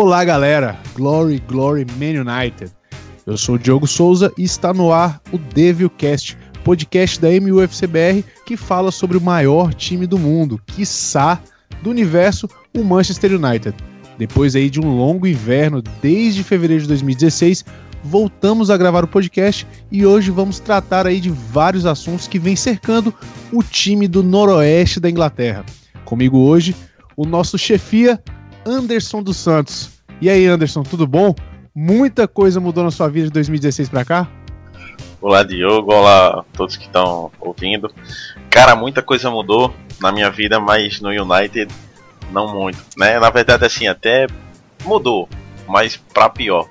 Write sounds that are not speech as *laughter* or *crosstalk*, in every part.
Olá, galera! Glory, Glory, Man United. Eu sou o Diogo Souza e está no ar o Devilcast, podcast da MUFCBR que fala sobre o maior time do mundo, quiçá do universo, o Manchester United. Depois aí de um longo inverno, desde fevereiro de 2016, voltamos a gravar o podcast e hoje vamos tratar aí de vários assuntos que vêm cercando o time do noroeste da Inglaterra. Comigo hoje, o nosso chefia Anderson dos Santos. E aí, Anderson, tudo bom? Muita coisa mudou na sua vida de 2016 para cá? Olá, Diogo. Olá a todos que estão ouvindo. Cara, muita coisa mudou na minha vida, mas no United não muito, né? Na verdade, assim, até mudou, mas para pior.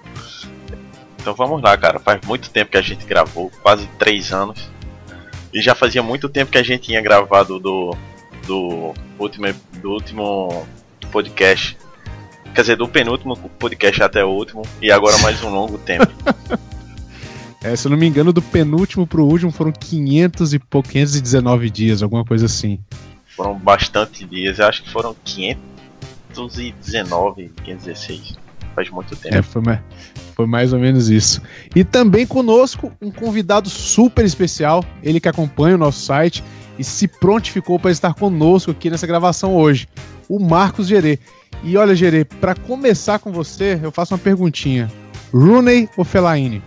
Então vamos lá, cara. Faz muito tempo que a gente gravou, quase três anos. E já fazia muito tempo que a gente tinha gravado do, do, último, do último podcast. Quer dizer, do penúltimo podcast até o último. E agora mais um longo tempo. *laughs* É, se eu não me engano, do penúltimo pro último foram 500 e pouco, 519 dias, alguma coisa assim. Foram bastante dias, eu acho que foram 519, 516. Faz muito tempo. É, foi mais, foi mais ou menos isso. E também conosco um convidado super especial, ele que acompanha o nosso site e se prontificou para estar conosco aqui nessa gravação hoje, o Marcos Gerê. E olha, Gerê, para começar com você, eu faço uma perguntinha: Rooney ou Fellaini?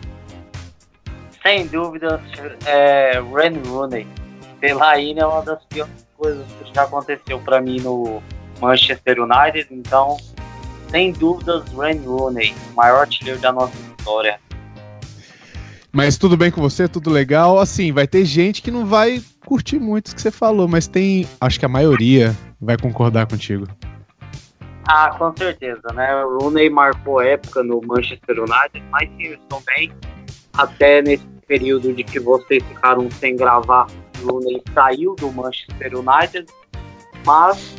sem dúvida, é, Ren Rooney. Fellaini é uma das piores coisas que já aconteceu para mim no Manchester United, então, sem dúvidas, Ren Rooney, o maior artilheiro da nossa história. Mas tudo bem com você? Tudo legal? Assim, vai ter gente que não vai curtir muito o que você falou, mas tem, acho que a maioria vai concordar contigo. Ah, com certeza, né? O Rooney marcou época no Manchester United, mas sim, também até nesse período de que vocês ficaram sem gravar, o Rooney saiu do Manchester United, mas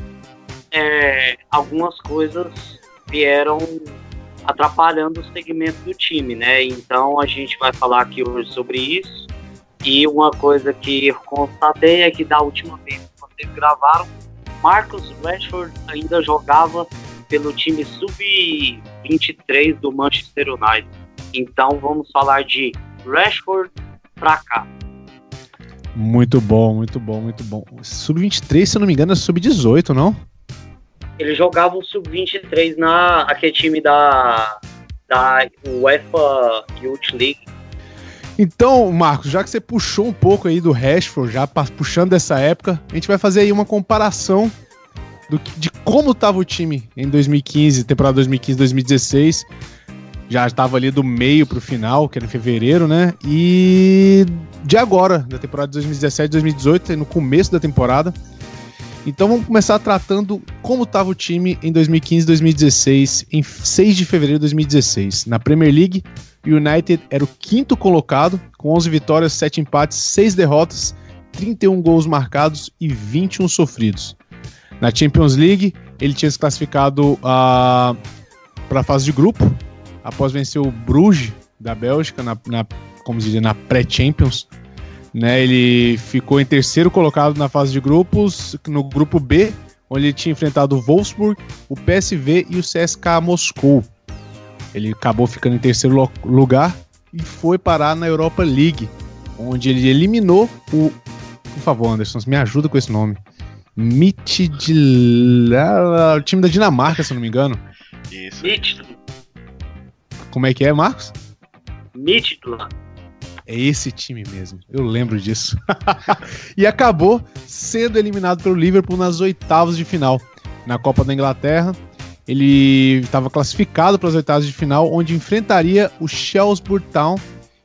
é, algumas coisas vieram atrapalhando o segmento do time, né? Então a gente vai falar aqui hoje sobre isso. E uma coisa que eu constatei é que da última vez que vocês gravaram, Marcus Rashford ainda jogava pelo time sub-23 do Manchester United. Então vamos falar de Rashford pra cá. Muito bom, muito bom, muito bom. Sub-23, se eu não me engano, é sub-18, não? Ele jogava o sub-23 na aquele time da, da UEFA Youth League. Então, Marcos, já que você puxou um pouco aí do Rashford, já puxando dessa época, a gente vai fazer aí uma comparação do, de como estava o time em 2015, temporada 2015-2016 já estava ali do meio para o final, que era em fevereiro, né? E de agora, da temporada de 2017-2018, no começo da temporada. Então vamos começar tratando como estava o time em 2015-2016, em 6 de fevereiro de 2016. Na Premier League, o United era o quinto colocado, com 11 vitórias, 7 empates, 6 derrotas, 31 gols marcados e 21 sofridos. Na Champions League, ele tinha se classificado uh, ah, para a fase de grupo, após vencer o Bruges da Bélgica, na, na como diria, na pré-Champions. Né, ele ficou em terceiro colocado na fase de grupos, no grupo B, onde ele tinha enfrentado o Wolfsburg, o PSV e o CSKA Moscou. Ele acabou ficando em terceiro lugar e foi parar na Europa League, onde ele eliminou o. Por favor, Anderson, me ajuda com esse nome. Midtjylland, o time da Dinamarca, se não me engano. Isso. Como é que é, Marcos? Midtjylland. É esse time mesmo, eu lembro disso. *laughs* e acabou sendo eliminado pelo Liverpool nas oitavas de final. Na Copa da Inglaterra, ele estava classificado para as oitavas de final, onde enfrentaria o Shrewsbury Town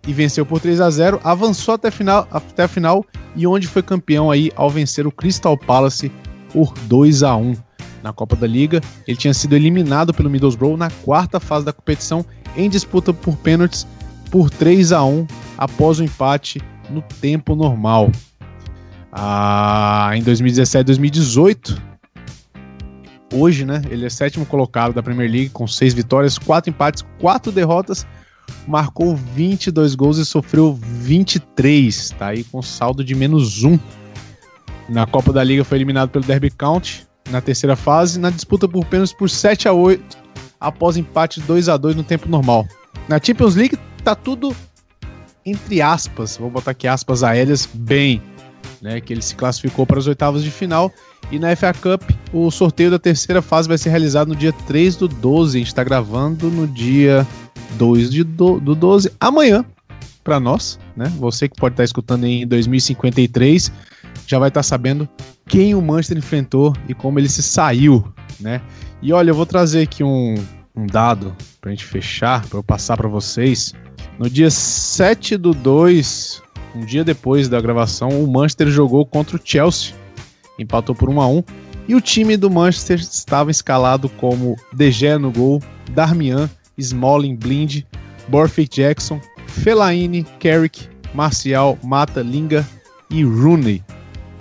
e venceu por 3 a 0, avançou até a final, até a final e onde foi campeão aí ao vencer o Crystal Palace por 2 a 1 na Copa da Liga. Ele tinha sido eliminado pelo Middlesbrough na quarta fase da competição em disputa por pênaltis por 3 a 1 após o empate no tempo normal. Ah, em 2017 2018, hoje, né? Ele é sétimo colocado da Premier League com seis vitórias, quatro empates, quatro derrotas, marcou 22 gols e sofreu 23, tá aí com saldo de menos um. Na Copa da Liga foi eliminado pelo Derby County na terceira fase, na disputa por pênaltis por 7 a 8 após empate 2 a 2 no tempo normal. Na Champions League tá tudo entre aspas, vou botar aqui aspas aéreas, bem, né, que ele se classificou para as oitavas de final. E na FA Cup, o sorteio da terceira fase vai ser realizado no dia 3 do 12. A gente está gravando no dia 2 de do, do 12, amanhã, para nós, né? Você que pode estar tá escutando em 2053 já vai estar tá sabendo quem o Manchester enfrentou e como ele se saiu, né? E olha, eu vou trazer aqui um, um dado para a gente fechar, para eu passar para vocês. No dia 7 do 2, um dia depois da gravação, o Manchester jogou contra o Chelsea, empatou por 1 a 1 e o time do Manchester estava escalado como De Gea no gol, Darmian, Smalling, Blind, Borthwick Jackson, Fellaini, Carrick, Marcial, Mata, Linga e Rooney.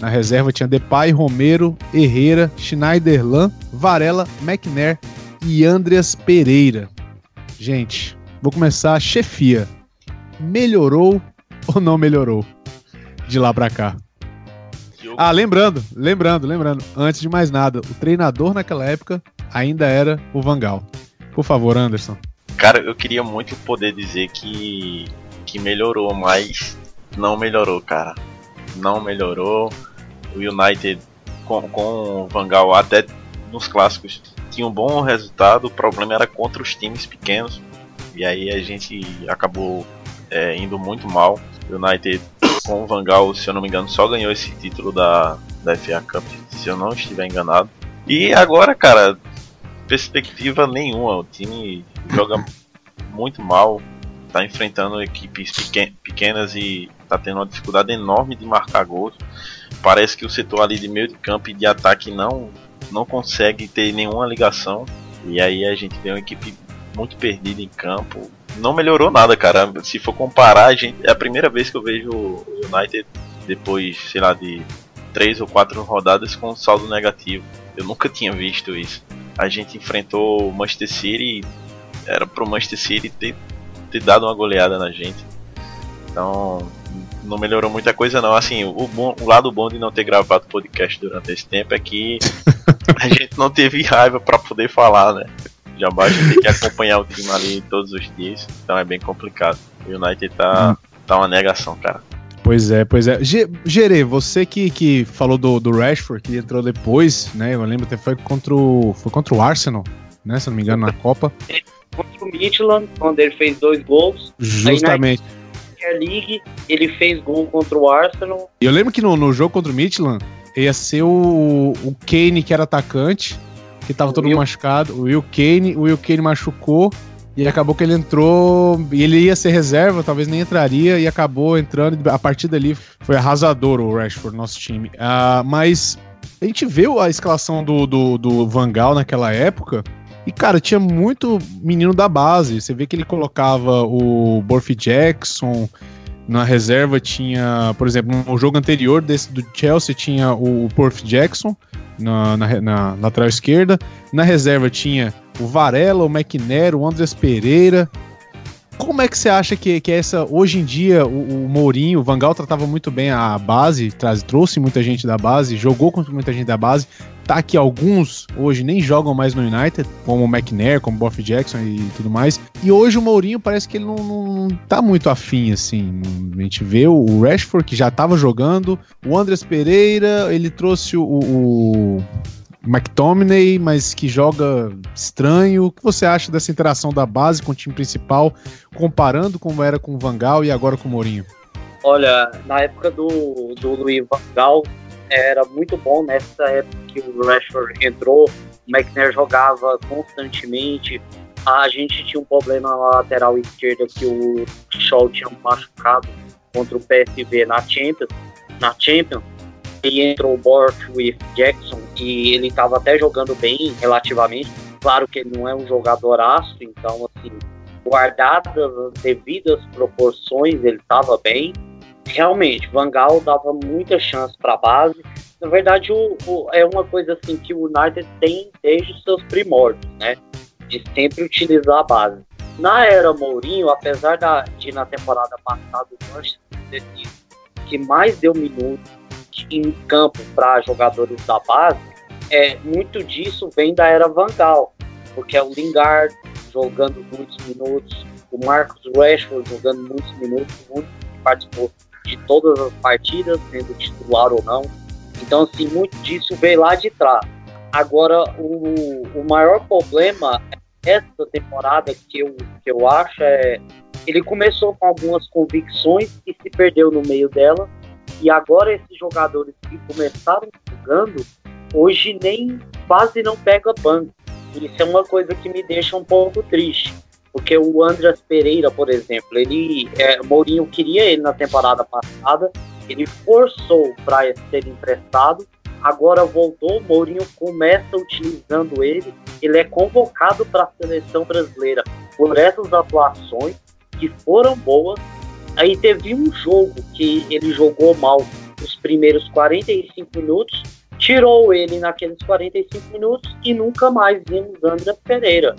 Na reserva tinha Depay, Romero, Herrera, Schneiderlan, Varela, McNair e Andreas Pereira. Gente, vou começar a chefia. Melhorou ou não melhorou de lá pra cá? Ah, lembrando, lembrando, lembrando, antes de mais nada, o treinador naquela época ainda era o Vangal. Por favor, Anderson. Cara, eu queria muito poder dizer que, que melhorou, mas não melhorou, cara. Não melhorou. O United com, com o Vangal até nos clássicos tinha um bom resultado, o problema era contra os times pequenos. E aí a gente acabou é, indo muito mal. O United com o Vangal, se eu não me engano, só ganhou esse título da, da FA Cup, se eu não estiver enganado. E agora, cara, perspectiva nenhuma. O time joga *coughs* muito mal, tá enfrentando equipes pequenas e tá tendo uma dificuldade enorme de marcar gols. Parece que o setor ali de meio de campo e de ataque não, não consegue ter nenhuma ligação. E aí a gente vê uma equipe muito perdida em campo não melhorou nada, cara. Se for comparar, a gente, é a primeira vez que eu vejo o United depois, sei lá, de três ou quatro rodadas com saldo negativo. Eu nunca tinha visto isso. A gente enfrentou o Manchester City, era pro Manchester City ter, ter dado uma goleada na gente. Então, não melhorou muita coisa não. Assim, o, bom, o lado bom de não ter gravado podcast durante esse tempo é que *laughs* a gente não teve raiva para poder falar, né? Já basta ter que acompanhar o time ali todos os dias, então é bem complicado. O United tá, hum. tá uma negação, cara. Pois é, pois é. Gerê, você que, que falou do, do Rashford, que entrou depois, né? Eu lembro até foi contra o. Foi contra o Arsenal, né? Se não me engano, na Copa. Contra o Midland, quando ele fez dois gols. Justamente. League, ele fez gol contra o Arsenal. E eu lembro que no, no jogo contra o Midland ia ser o, o Kane, que era atacante, que tava todo Will... machucado. O Will Kane, o Will Kane machucou. E acabou que ele entrou. E ele ia ser reserva, talvez nem entraria, e acabou entrando. A partir dali foi arrasador o Rashford, nosso time. Uh, mas a gente viu a escalação do, do, do Vangal naquela época. E, cara, tinha muito menino da base. Você vê que ele colocava o Borf Jackson. Na reserva tinha, por exemplo, no jogo anterior desse do Chelsea tinha o Borf Jackson na, na, na, lateral esquerda. Na reserva tinha o Varela, o McNair, o Andres Pereira. Como é que você acha que, que essa. Hoje em dia, o, o Mourinho, o Vangal tratava muito bem a base, traz, trouxe muita gente da base, jogou com muita gente da base. Tá que alguns hoje nem jogam mais no United, como o McNair, como o Boff Jackson e tudo mais. E hoje o Mourinho parece que ele não, não tá muito afim, assim. A gente vê o Rashford, que já tava jogando, o Andres Pereira, ele trouxe o, o McTominay, mas que joga estranho. O que você acha dessa interação da base com o time principal, comparando como era com o Vangal e agora com o Mourinho? Olha, na época do, do Luiz Vangal, era muito bom nessa época que o Rashford entrou, o McNair jogava constantemente. A gente tinha um problema na lateral esquerda que o Shaw tinha machucado contra o PSV na Champions, na Champions. E entrou o Borthwick Jackson e ele estava até jogando bem relativamente. Claro que ele não é um jogadoraço, então assim, guardadas as devidas proporções, ele estava bem realmente, Vangal dava muita chance para a base. Na verdade, o, o, é uma coisa assim que o United tem desde os seus primórdios, né? De sempre utilizar a base. Na era Mourinho, apesar da, de na temporada passada o Manchester que mais deu minutos em campo para jogadores da base, é, muito disso vem da era Vangal. porque é o Lingard jogando muitos minutos, o Marcos Rashford jogando muitos minutos, muito participou de todas as partidas, sendo titular ou não. Então, assim, muito disso veio lá de trás. Agora, o, o maior problema essa temporada que eu, que eu acho é. Ele começou com algumas convicções e se perdeu no meio dela. E agora esses jogadores que começaram jogando, hoje nem quase não pega banco. Isso é uma coisa que me deixa um pouco triste. Porque o Andras Pereira, por exemplo, ele, é, Mourinho queria ele na temporada passada, ele forçou para ser emprestado, agora voltou, Mourinho começa utilizando ele, ele é convocado para a seleção brasileira por essas atuações que foram boas. Aí teve um jogo que ele jogou mal os primeiros 45 minutos, tirou ele naqueles 45 minutos e nunca mais vimos André Pereira.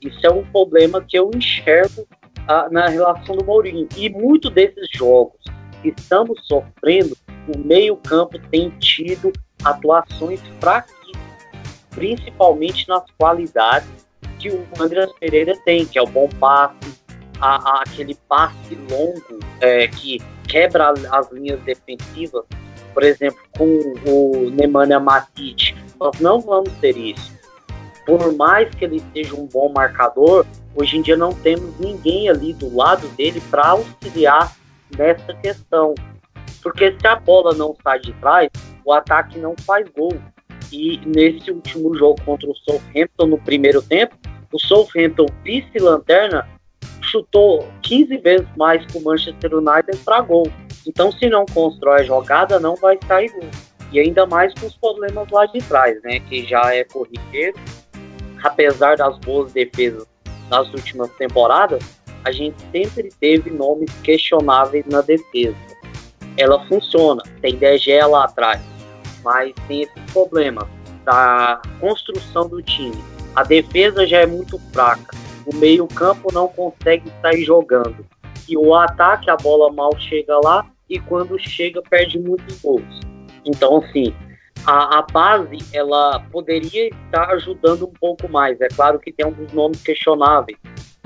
Isso é um problema que eu enxergo ah, na relação do Mourinho. E muito desses jogos que estamos sofrendo, o meio-campo tem tido atuações fraquíssimas, principalmente nas qualidades que o André Pereira tem, que é o bom passe, a, a, aquele passe longo é, que quebra as linhas defensivas. Por exemplo, com o Nemanja Matic, nós não vamos ter isso por mais que ele seja um bom marcador, hoje em dia não temos ninguém ali do lado dele para auxiliar nessa questão. Porque se a bola não sai de trás, o ataque não faz gol. E nesse último jogo contra o Southampton, no primeiro tempo, o Southampton, vice-lanterna, chutou 15 vezes mais que o Manchester United para gol. Então, se não constrói a jogada, não vai sair gol. E ainda mais com os problemas lá de trás, né? Que já é corriqueiro apesar das boas defesas nas últimas temporadas, a gente sempre teve nomes questionáveis na defesa. Ela funciona, tem DG lá atrás, mas tem esse problema da construção do time. A defesa já é muito fraca, o meio-campo não consegue sair jogando. E o ataque, a bola mal chega lá e quando chega, perde muitos gols. Então, assim, a, a, base ela poderia estar ajudando um pouco mais. É claro que tem alguns nomes questionáveis.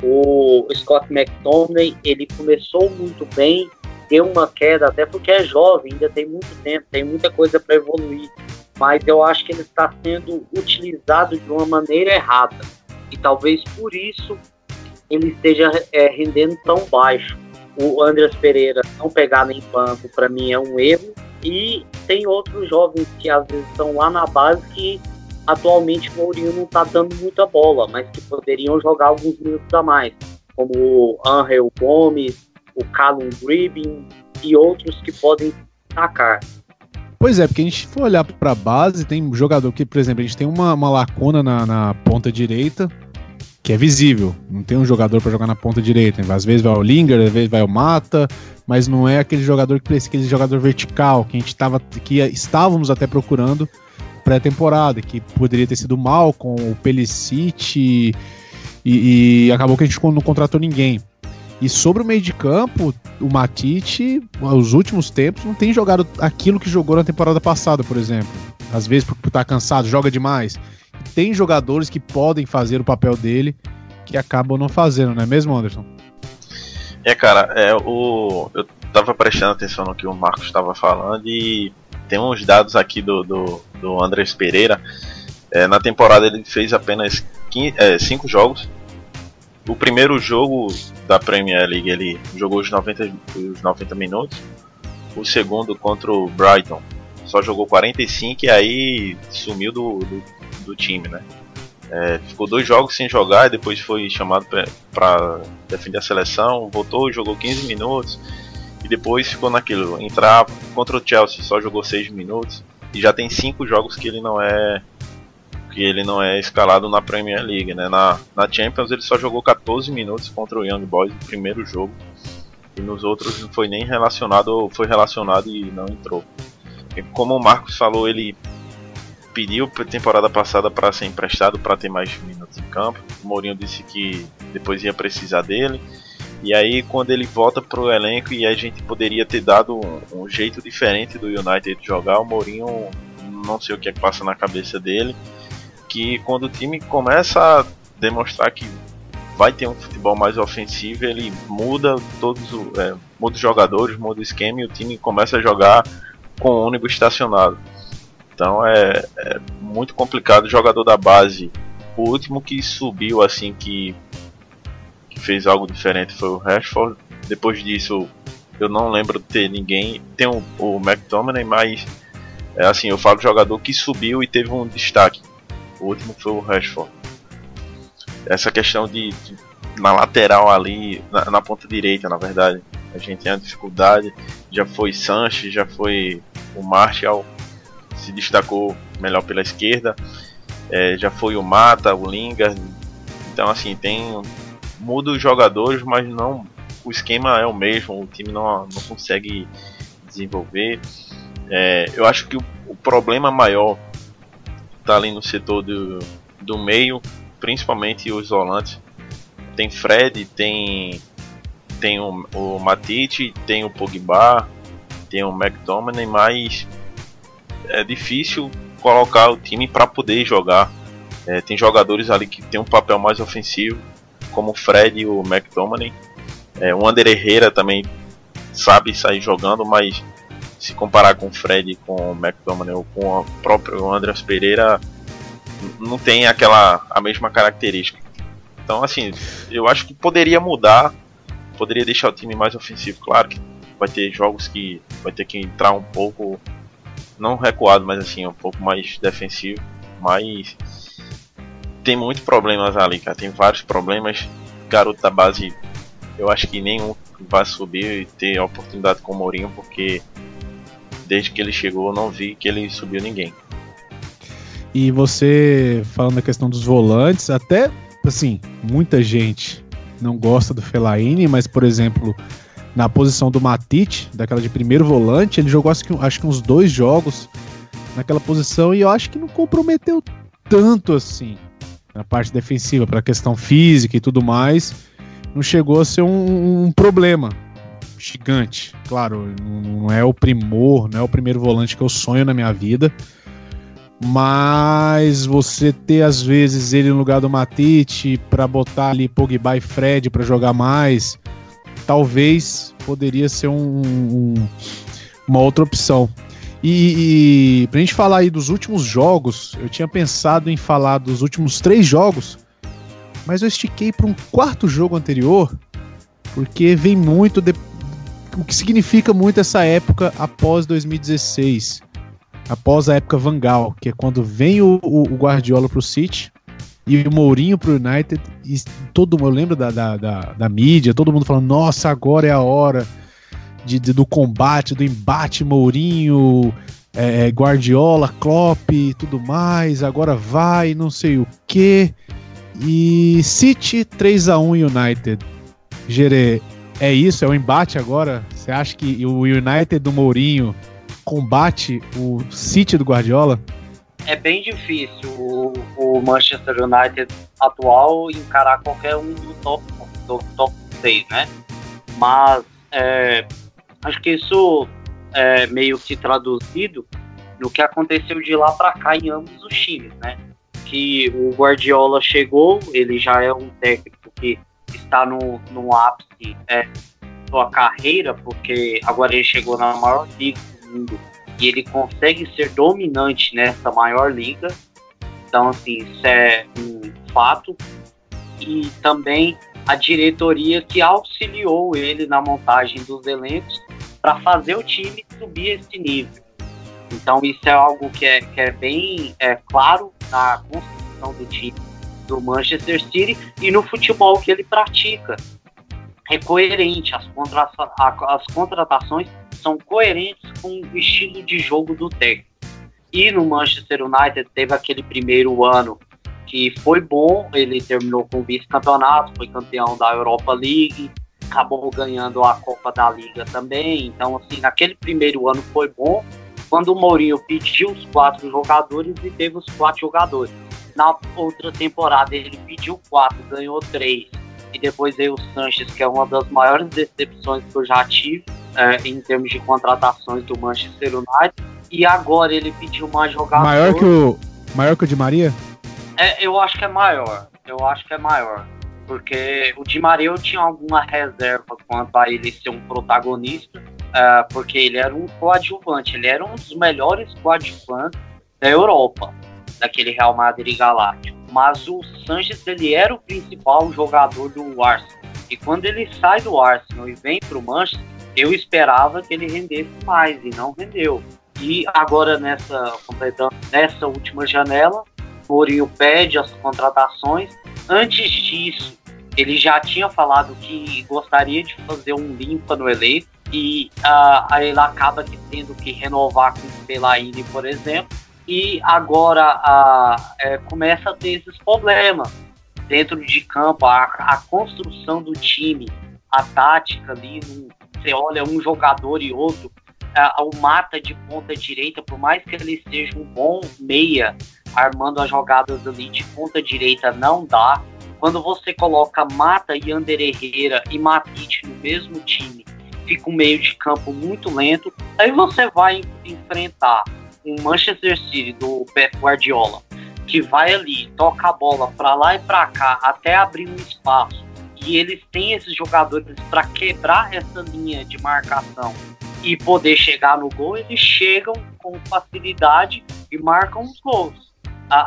O Scott McTominay ele começou muito bem, deu uma queda até porque é jovem, ainda tem muito tempo, tem muita coisa para evoluir. Mas eu acho que ele está sendo utilizado de uma maneira errada e talvez por isso ele esteja é, rendendo tão baixo. O Andreas Pereira não pegar nem banco para mim é um erro e tem outros jovens que às vezes estão lá na base que atualmente o Mourinho não está dando muita bola, mas que poderiam jogar alguns minutos a mais, como o Angel Gomes, o Callum Gribbin e outros que podem atacar. Pois é, porque a gente for olhar para a base, tem jogador que, por exemplo, a gente tem uma, uma lacuna na, na ponta direita, que é visível. Não tem um jogador para jogar na ponta direita. Às vezes vai o Linger, às vezes vai o Mata, mas não é aquele jogador que aquele jogador vertical que a gente tava, que estávamos até procurando pré-temporada, que poderia ter sido mal com o Pelicic e, e, acabou que a gente não contratou ninguém. E sobre o meio de campo, o Matite, nos últimos tempos, não tem jogado aquilo que jogou na temporada passada, por exemplo. Às vezes por estar tá cansado, joga demais. Tem jogadores que podem fazer o papel dele que acabam não fazendo, não é mesmo, Anderson? É, cara, é, o, eu tava prestando atenção no que o Marcos estava falando e tem uns dados aqui do, do, do Andrés Pereira. É, na temporada ele fez apenas 5 é, cinco jogos. O primeiro jogo da Premier League ele jogou os 90, os 90 minutos. O segundo contra o Brighton só jogou 45 e aí sumiu do, do, do time, né? É, ficou dois jogos sem jogar, depois foi chamado para defender a seleção, voltou, jogou 15 minutos e depois ficou naquilo, entrar contra o Chelsea, só jogou 6 minutos e já tem cinco jogos que ele não é que ele não é escalado na Premier League, né? Na, na Champions ele só jogou 14 minutos contra o Young Boys no primeiro jogo e nos outros não foi nem relacionado foi relacionado e não entrou. E como o Marcos falou, ele pediu temporada passada para ser emprestado para ter mais minutos em campo. O Mourinho disse que depois ia precisar dele. E aí quando ele volta para o elenco e a gente poderia ter dado um, um, jeito diferente do United jogar, o Mourinho não sei o que, é que passa na cabeça dele, que quando o time começa a demonstrar que vai ter um futebol mais ofensivo, ele muda todos é, muda os jogadores, muda o esquema e o time começa a jogar com o único estacionado. Então é, é, muito complicado o jogador da base. O último que subiu assim que, que fez algo diferente foi o Rashford. Depois disso eu não lembro de ter ninguém. Tem o, o McTominay, mas é assim, eu falo jogador que subiu e teve um destaque. O último foi o Rashford essa questão de, de na lateral ali, na, na, ponta direita, na verdade, a gente tem a dificuldade. Já foi Sanches, já foi o Marshall, se destacou melhor pela esquerda. É, já foi o Mata, o Lingard. Então, assim, tem. Muda os jogadores, mas não. O esquema é o mesmo, o time não, não consegue desenvolver. É, eu acho que o, o problema maior está ali no setor do, do meio, principalmente os volantes. Tem Fred, tem tem o, o Matite, tem o Pogba, tem o McTominay, mas é difícil colocar o time para poder jogar. É, tem jogadores ali que tem um papel mais ofensivo, como o Fred e o McTominay. É, o Ander Herrera também sabe sair jogando, mas se comparar com o Fred, com o McTominay ou com o próprio Andreas Pereira, não tem aquela a mesma característica. Então, assim, eu acho que poderia mudar, poderia deixar o time mais ofensivo. Claro que vai ter jogos que vai ter que entrar um pouco, não recuado, mas assim, um pouco mais defensivo. Mas tem muitos problemas ali, cara. Tem vários problemas. Garoto da base, eu acho que nenhum vai subir e ter oportunidade com o Mourinho, porque desde que ele chegou eu não vi que ele subiu ninguém. E você falando da questão dos volantes, até assim, muita gente não gosta do Fellaini, mas por exemplo, na posição do Matite, daquela de primeiro volante, ele jogou acho que, acho que uns dois jogos naquela posição e eu acho que não comprometeu tanto assim na parte defensiva, para questão física e tudo mais, não chegou a ser um, um problema gigante. Claro, não é o primor, não é o primeiro volante que eu sonho na minha vida, mas você ter às vezes ele no lugar do Matite para botar ali Pogba e Fred para jogar mais, talvez poderia ser um, um, uma outra opção. E, e pra gente falar aí dos últimos jogos, eu tinha pensado em falar dos últimos três jogos, mas eu estiquei para um quarto jogo anterior, porque vem muito de, o que significa muito essa época após 2016 após a época Vangal, que é quando vem o, o, Guardiola pro City e o Mourinho pro United, e todo eu lembro da, da, da, da mídia, todo mundo falando, nossa, agora é a hora de, de do combate, do embate Mourinho, é, é Guardiola, Klopp e tudo mais, agora vai, não sei o que. E City 3 a 1 United. Gerê, é isso? É o embate agora? Você acha que o United do Mourinho combate o City do Guardiola? É bem difícil o, o Manchester United atual encarar qualquer um do top, do top 6, né? Mas é, acho que isso é meio que traduzido no que aconteceu de lá para cá em ambos os times, né? Que o Guardiola chegou, ele já é um técnico que está no, no ápice é, sua carreira, porque agora ele chegou na maior liga mundo e ele consegue ser dominante nessa maior liga. Então, assim, isso é um fato. E também a diretoria que auxiliou ele na montagem dos elencos para fazer o time subir esse nível. Então, isso é algo que é, que é bem é, claro na construção do time do Manchester City e no futebol que ele pratica. É coerente, as, contra as contratações são coerentes com o estilo de jogo do técnico. E no Manchester United teve aquele primeiro ano que foi bom, ele terminou com vice-campeonato, foi campeão da Europa League, acabou ganhando a Copa da Liga também. Então, assim, naquele primeiro ano foi bom. Quando o Mourinho pediu os quatro jogadores e teve os quatro jogadores. Na outra temporada ele pediu quatro, ganhou três. E depois veio o Sanches, que é uma das maiores decepções que eu já tive é, em termos de contratações do Manchester United. E agora ele pediu uma jogadora. Maior que o, maior que o de Maria? É, eu acho que é maior. Eu acho que é maior. Porque o Di Maria eu tinha alguma reserva quanto a ele ser um protagonista, uh, porque ele era um coadjuvante, ele era um dos melhores coadjuvantes da Europa, daquele Real Madrid Galáctico. Mas o Sanches ele era o principal jogador do Arsenal. E quando ele sai do Arsenal e vem para o Manchester, eu esperava que ele rendesse mais e não rendeu. E agora nessa completando nessa última janela, Mourinho pede as contratações. Antes disso, ele já tinha falado que gostaria de fazer um limpa no elenco e uh, ele acaba tendo que renovar com o Fellaini, por exemplo, e agora uh, é, começa a ter esses problemas dentro de campo, a, a construção do time, a tática ali, você olha um jogador e outro, uh, o mata de ponta direita, por mais que ele seja um bom meia, armando as jogadas ali de ponta direita, não dá. Quando você coloca Mata e Ander Herrera e Matite no mesmo time, fica um meio de campo muito lento. Aí você vai enfrentar um Manchester City do Pep Guardiola, que vai ali, toca a bola para lá e para cá, até abrir um espaço. E eles têm esses jogadores para quebrar essa linha de marcação e poder chegar no gol, eles chegam com facilidade e marcam os gols.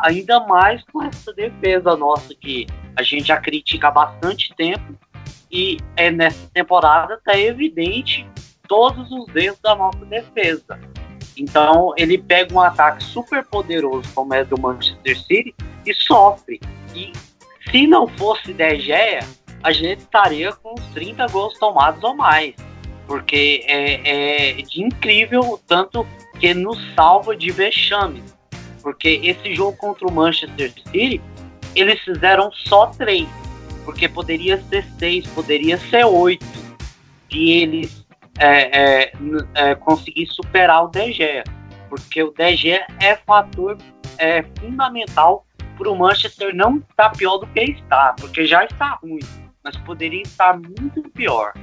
Ainda mais com essa defesa nossa que a gente já critica há bastante tempo e é nessa temporada está evidente todos os erros da nossa defesa. Então ele pega um ataque super poderoso como é do Manchester City e sofre. E se não fosse De Gea, a gente estaria com uns 30 gols tomados ou mais. Porque é, é de incrível o tanto que nos salva de vexames. Porque esse jogo contra o Manchester City, eles fizeram só três. Porque poderia ser seis, poderia ser oito. E eles é, é, é, conseguir superar o DG. Porque o DG é fator é, fundamental para o Manchester não estar pior do que está. Porque já está ruim. Mas poderia estar muito pior.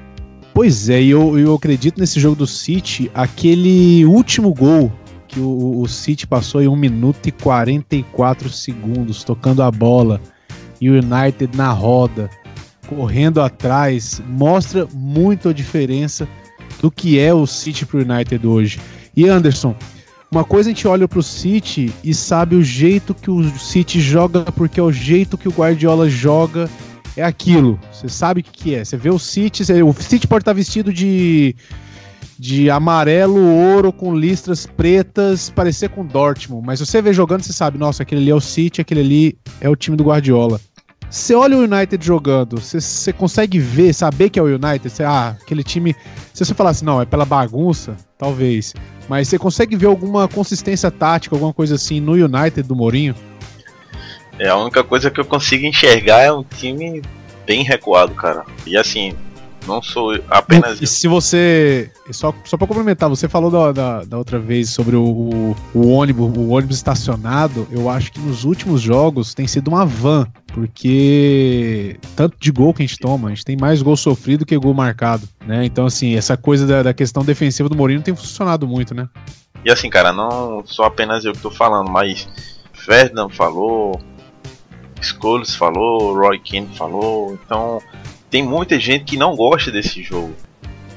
Pois é, eu, eu acredito nesse jogo do City, aquele último gol que o, o City passou em 1 minuto e 44 segundos tocando a bola e o United na roda, correndo atrás, mostra muito a diferença do que é o City pro United hoje. E Anderson, uma coisa a gente olha pro City e sabe o jeito que o City joga, porque é o jeito que o Guardiola joga, é aquilo. Você sabe o que, que é. Você vê o City, o City pode estar vestido de de amarelo, ouro com listras pretas, parecer com Dortmund. Mas você vê jogando, você sabe, nossa, aquele ali é o City, aquele ali é o time do Guardiola. Você olha o United jogando, você, consegue ver, saber que é o United? Você, ah, aquele time. Se você falar assim, não, é pela bagunça, talvez. Mas você consegue ver alguma consistência tática, alguma coisa assim no United do Mourinho? É, a única coisa que eu consigo enxergar é um time bem recuado, cara. E assim, não sou apenas. E se você. Só, só pra complementar, você falou da, da, da outra vez sobre o, o, ônibus, o ônibus estacionado. Eu acho que nos últimos jogos tem sido uma van. Porque tanto de gol que a gente toma, a gente tem mais gol sofrido que gol marcado, né? Então, assim, essa coisa da, da questão defensiva do Mourinho tem funcionado muito, né? E assim, cara, não só apenas eu que tô falando, mas Ferdinand falou, Scholes falou, Roy Keane falou, então tem muita gente que não gosta desse jogo.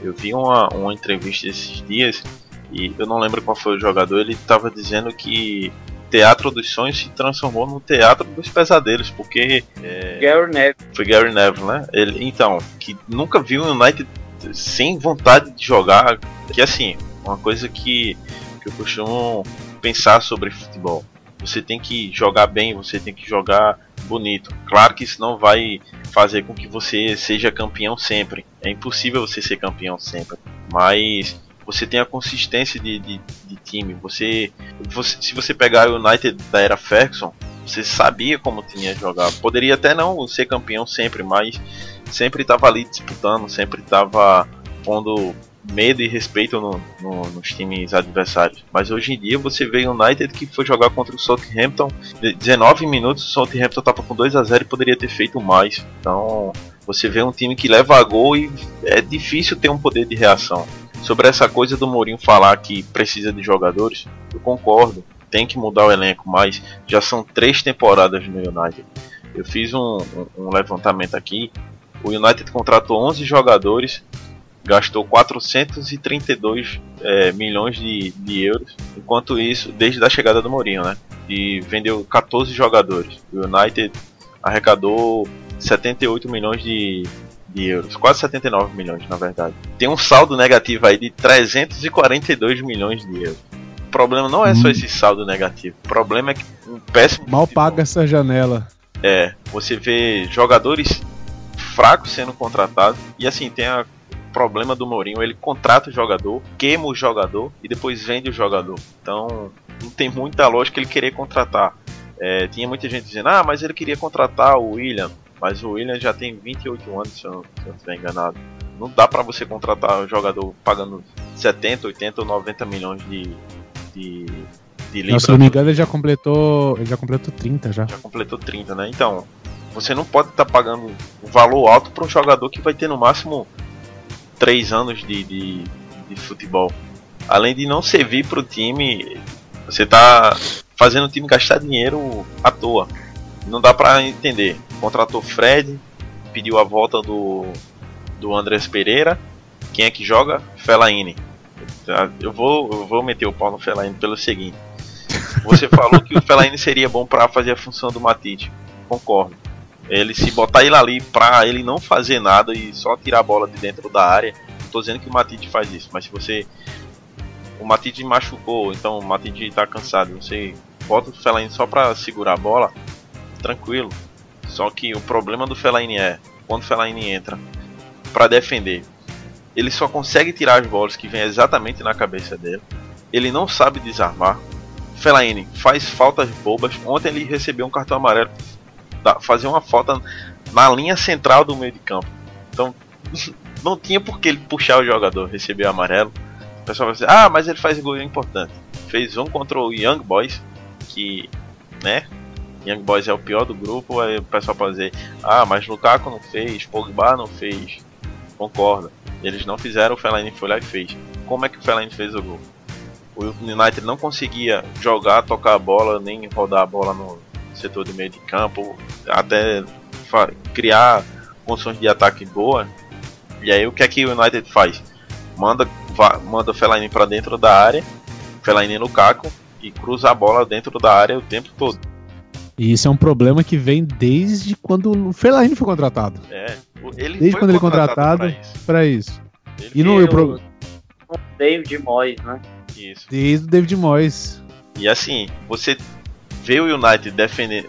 Eu vi uma, uma entrevista esses dias e eu não lembro qual foi o jogador. Ele estava dizendo que Teatro dos Sonhos se transformou no Teatro dos Pesadelos, porque. É, Gary Neville. Foi Gary Neville, né? Ele, então, que nunca viu o United sem vontade de jogar. Que assim, uma coisa que, que eu costumo pensar sobre futebol. Você tem que jogar bem, você tem que jogar bonito. Claro que isso não vai fazer com que você seja campeão sempre. É impossível você ser campeão sempre. Mas você tem a consistência de, de, de time. Você, você, se você pegar o United da era Ferguson, você sabia como tinha jogar. Poderia até não ser campeão sempre, mas sempre estava ali disputando, sempre estava pondo medo e respeito no, no, nos times adversários. Mas hoje em dia você vê o United que foi jogar contra o Southampton, 19 minutos, o Southampton estava com 2 a 0 e poderia ter feito mais. Então você vê um time que leva a gol e é difícil ter um poder de reação. Sobre essa coisa do Mourinho falar que precisa de jogadores, eu concordo, tem que mudar o elenco, mas já são três temporadas no United. Eu fiz um, um, levantamento aqui. O United contratou 11 jogadores, gastou 432 é, milhões de, de euros. Enquanto isso, desde a chegada do Mourinho, né? E vendeu 14 jogadores. O United arrecadou 78 milhões de, de euros, quase 79 milhões na verdade. Tem um saldo negativo aí de 342 milhões de euros. O problema não é só hum. esse saldo negativo, o problema é que um péssimo. Mal paga essa janela. É, você vê jogadores fracos sendo contratados e assim tem a problema do Mourinho, ele contrata o jogador, queima o jogador e depois vende o jogador. Então não tem muita lógica ele querer contratar. É, tinha muita gente dizendo, ah, mas ele queria contratar o William. Mas o William já tem 28 anos, se eu não, estiver enganado. Não dá para você contratar um jogador pagando 70, 80 ou 90 milhões de, de, de libras. se não me engano, ele já completou. Ele já completou 30 já. Já completou 30, né? Então, você não pode estar tá pagando um valor alto para um jogador que vai ter no máximo 3 anos de, de, de futebol. Além de não servir para o time, você está fazendo o time gastar dinheiro à toa. Não dá para entender. Contratou Fred, pediu a volta do, do Andrés Pereira. Quem é que joga? Fellaini. Eu vou, eu vou meter o pau no Fellaini pelo seguinte. Você falou que o Fellaini seria bom para fazer a função do Matite. Concordo. Ele se botar ele ali pra ele não fazer nada e só tirar a bola de dentro da área. Não tô dizendo que o Matite faz isso, mas se você o Matite machucou, então o Matite está cansado, você bota o Fellaini só para segurar a bola, tranquilo. Só que o problema do Fellaini é, quando o Fellaini entra para defender, ele só consegue tirar as bolas que vem exatamente na cabeça dele. Ele não sabe desarmar. Fellaini faz faltas bobas. Ontem ele recebeu um cartão amarelo fazer uma falta na linha central do meio de campo. Então *laughs* não tinha por que ele puxar o jogador, receber o amarelo pessoal vai dizer, ah, mas ele faz gol importante. Fez um contra o Young Boys, que, né? Young Boys é o pior do grupo, aí o pessoal pode dizer, ah, mas Lukaku não fez, Pogba não fez. Concorda. Eles não fizeram, o Fellaini foi lá e fez. Como é que o Fellaini fez o gol? O United não conseguia jogar, tocar a bola, nem rodar a bola no setor de meio de campo, até criar condições de ataque boa. E aí o que é que o United faz? Manda manda o Fellaini para dentro da área, Fellaini e Lukaku, e cruza a bola dentro da área o tempo todo. E isso é um problema que vem desde quando o Fellaini foi contratado. É, ele desde quando ele foi contratado para isso. isso. e no pro... David Moyes, né? Isso. Desde o David Moyes. E assim, você vê o United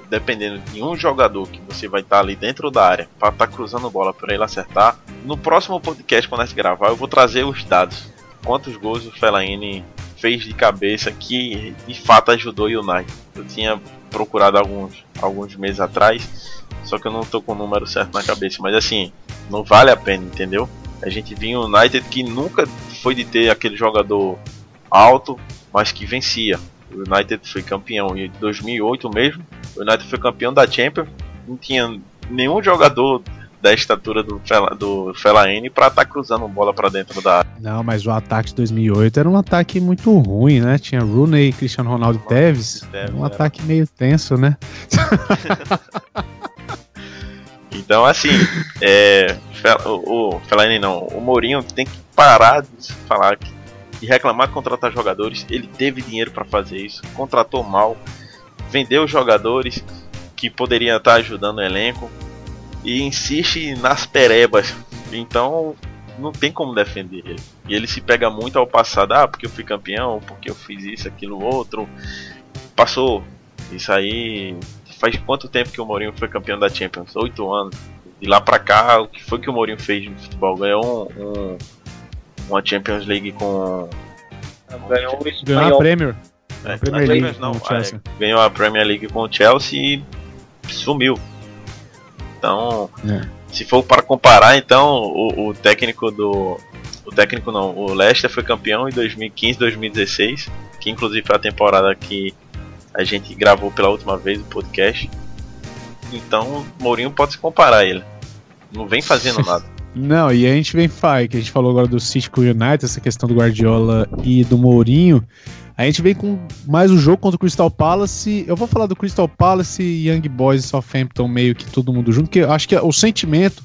dependendo de um jogador que você vai estar tá ali dentro da área para estar tá cruzando bola para ele acertar. No próximo podcast, quando a gente gravar, eu vou trazer os dados quantos gols o Fellaini fez de cabeça que de fato ajudou o United. Eu tinha procurado alguns, alguns meses atrás, só que eu não tô com o número certo na cabeça, mas assim, não vale a pena, entendeu? A gente viu o United que nunca foi de ter aquele jogador alto, mas que vencia. O United foi campeão em 2008 mesmo. O United foi campeão da Champions. Não tinha nenhum jogador da estatura do, Fela, do Fellaini pra estar tá cruzando bola para dentro da área. Não, mas o ataque de 2008 era um ataque muito ruim, né? Tinha Rooney, Cristiano Ronaldo e Tevez. Tevez. Um era. ataque meio tenso, né? *laughs* então, assim, é, o, o Fellaini não, o Mourinho tem que parar de falar que, de reclamar de contratar jogadores. Ele teve dinheiro para fazer isso, contratou mal, vendeu jogadores que poderiam estar ajudando o elenco e insiste nas perebas. Então não tem como defender ele. E ele se pega muito ao passado, ah, porque eu fui campeão, porque eu fiz isso, aquilo, outro. Passou. Isso aí. Faz quanto tempo que o Mourinho foi campeão da Champions? Oito anos. De lá pra cá, o que foi que o Mourinho fez no futebol? Ganhou um, um uma Champions League com. Ganhou, ganhou a Premier. É, a Premier League não, é, ganhou a Premier League com o Chelsea e sumiu. Então, é. se for para comparar, então o, o, técnico do o técnico não, o Leicester foi campeão em 2015, 2016, que inclusive foi a temporada que a gente gravou pela última vez o podcast. Então, Mourinho pode se comparar a ele. Não vem fazendo *laughs* nada. Não, e a gente vem faz, que a gente falou agora do City com o United, essa questão do Guardiola e do Mourinho. A gente vem com mais um jogo contra o Crystal Palace. Eu vou falar do Crystal Palace, Young Boys e Southampton meio que todo mundo junto, porque acho que o sentimento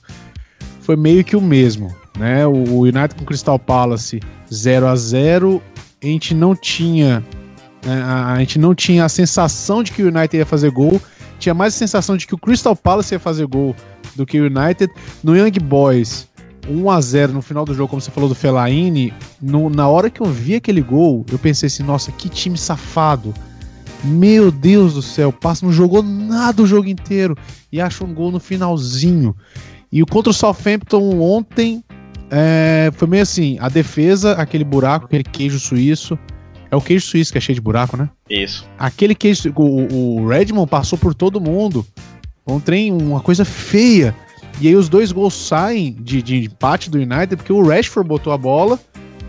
foi meio que o mesmo, né? O United com o Crystal Palace 0 a 0 a gente não tinha né, a gente não tinha a sensação de que o United ia fazer gol, tinha mais a sensação de que o Crystal Palace ia fazer gol do que o United. No Young Boys, 1 a 0 no final do jogo, como você falou do Fellaini, no, na hora que eu vi aquele gol, eu pensei assim, nossa, que time safado. Meu Deus do céu, Passa não jogou nada o jogo inteiro e achou um gol no finalzinho. E o contra o Southampton ontem é, foi meio assim, a defesa, aquele buraco, aquele queijo suíço. É o queijo suíço que é cheio de buraco, né? Isso. Aquele queijo, o, o Redmond passou por todo mundo. Um trem, uma coisa feia. E aí os dois gols saem de, de empate do United porque o Rashford botou a bola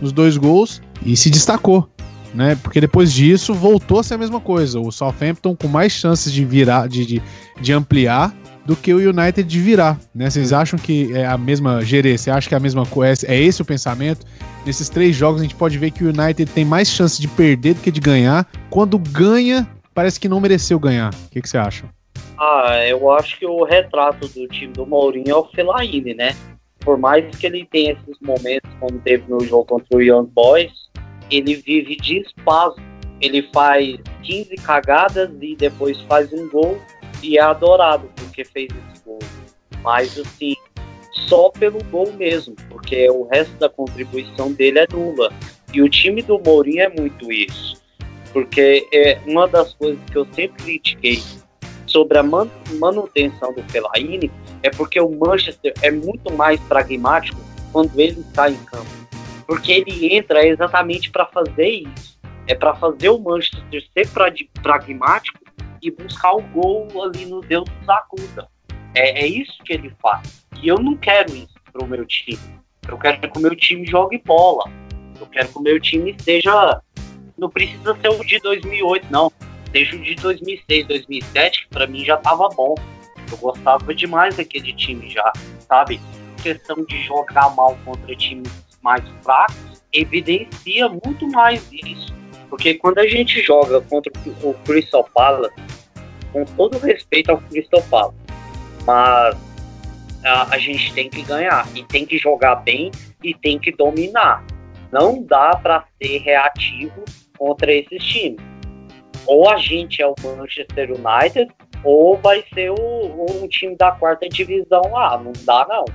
nos dois gols e se destacou. Né? Porque depois disso voltou a ser a mesma coisa. O Southampton com mais chances de virar, de, de, de ampliar do que o United de virar. Né? Vocês acham que é a mesma Gerê? Você acha que é a mesma coisa? É esse o pensamento? Nesses três jogos a gente pode ver que o United tem mais chance de perder do que de ganhar. Quando ganha, parece que não mereceu ganhar. O que, que você acha? Ah, eu acho que o retrato do time do Mourinho é o Fellaini, né? Por mais que ele tenha esses momentos, como teve no jogo contra o Young Boys, ele vive de espaço. Ele faz 15 cagadas e depois faz um gol e é adorado porque fez esse gol. Mas assim, só pelo gol mesmo, porque o resto da contribuição dele é nula. E o time do Mourinho é muito isso. Porque é uma das coisas que eu sempre critiquei sobre a manutenção do Fellaini é porque o Manchester é muito mais pragmático quando ele está em campo. Porque ele entra exatamente para fazer isso. É para fazer o Manchester ser pragmático e buscar o gol ali no Deus dos acuda. É, é isso que ele faz. E eu não quero isso para o meu time. Eu quero que o meu time jogue bola. Eu quero que o meu time esteja. Não precisa ser o de 2008, não desde o de 2006, 2007, que para mim já tava bom. Eu gostava demais daquele time já, sabe? Questão de jogar mal contra times mais fracos evidencia muito mais isso. Porque quando a gente joga contra o Crystal Palace, com todo respeito ao Palace, mas a, a gente tem que ganhar e tem que jogar bem e tem que dominar. Não dá para ser reativo contra esses times ou a gente é o Manchester United, ou vai ser o, um time da quarta divisão lá. Não dá, não.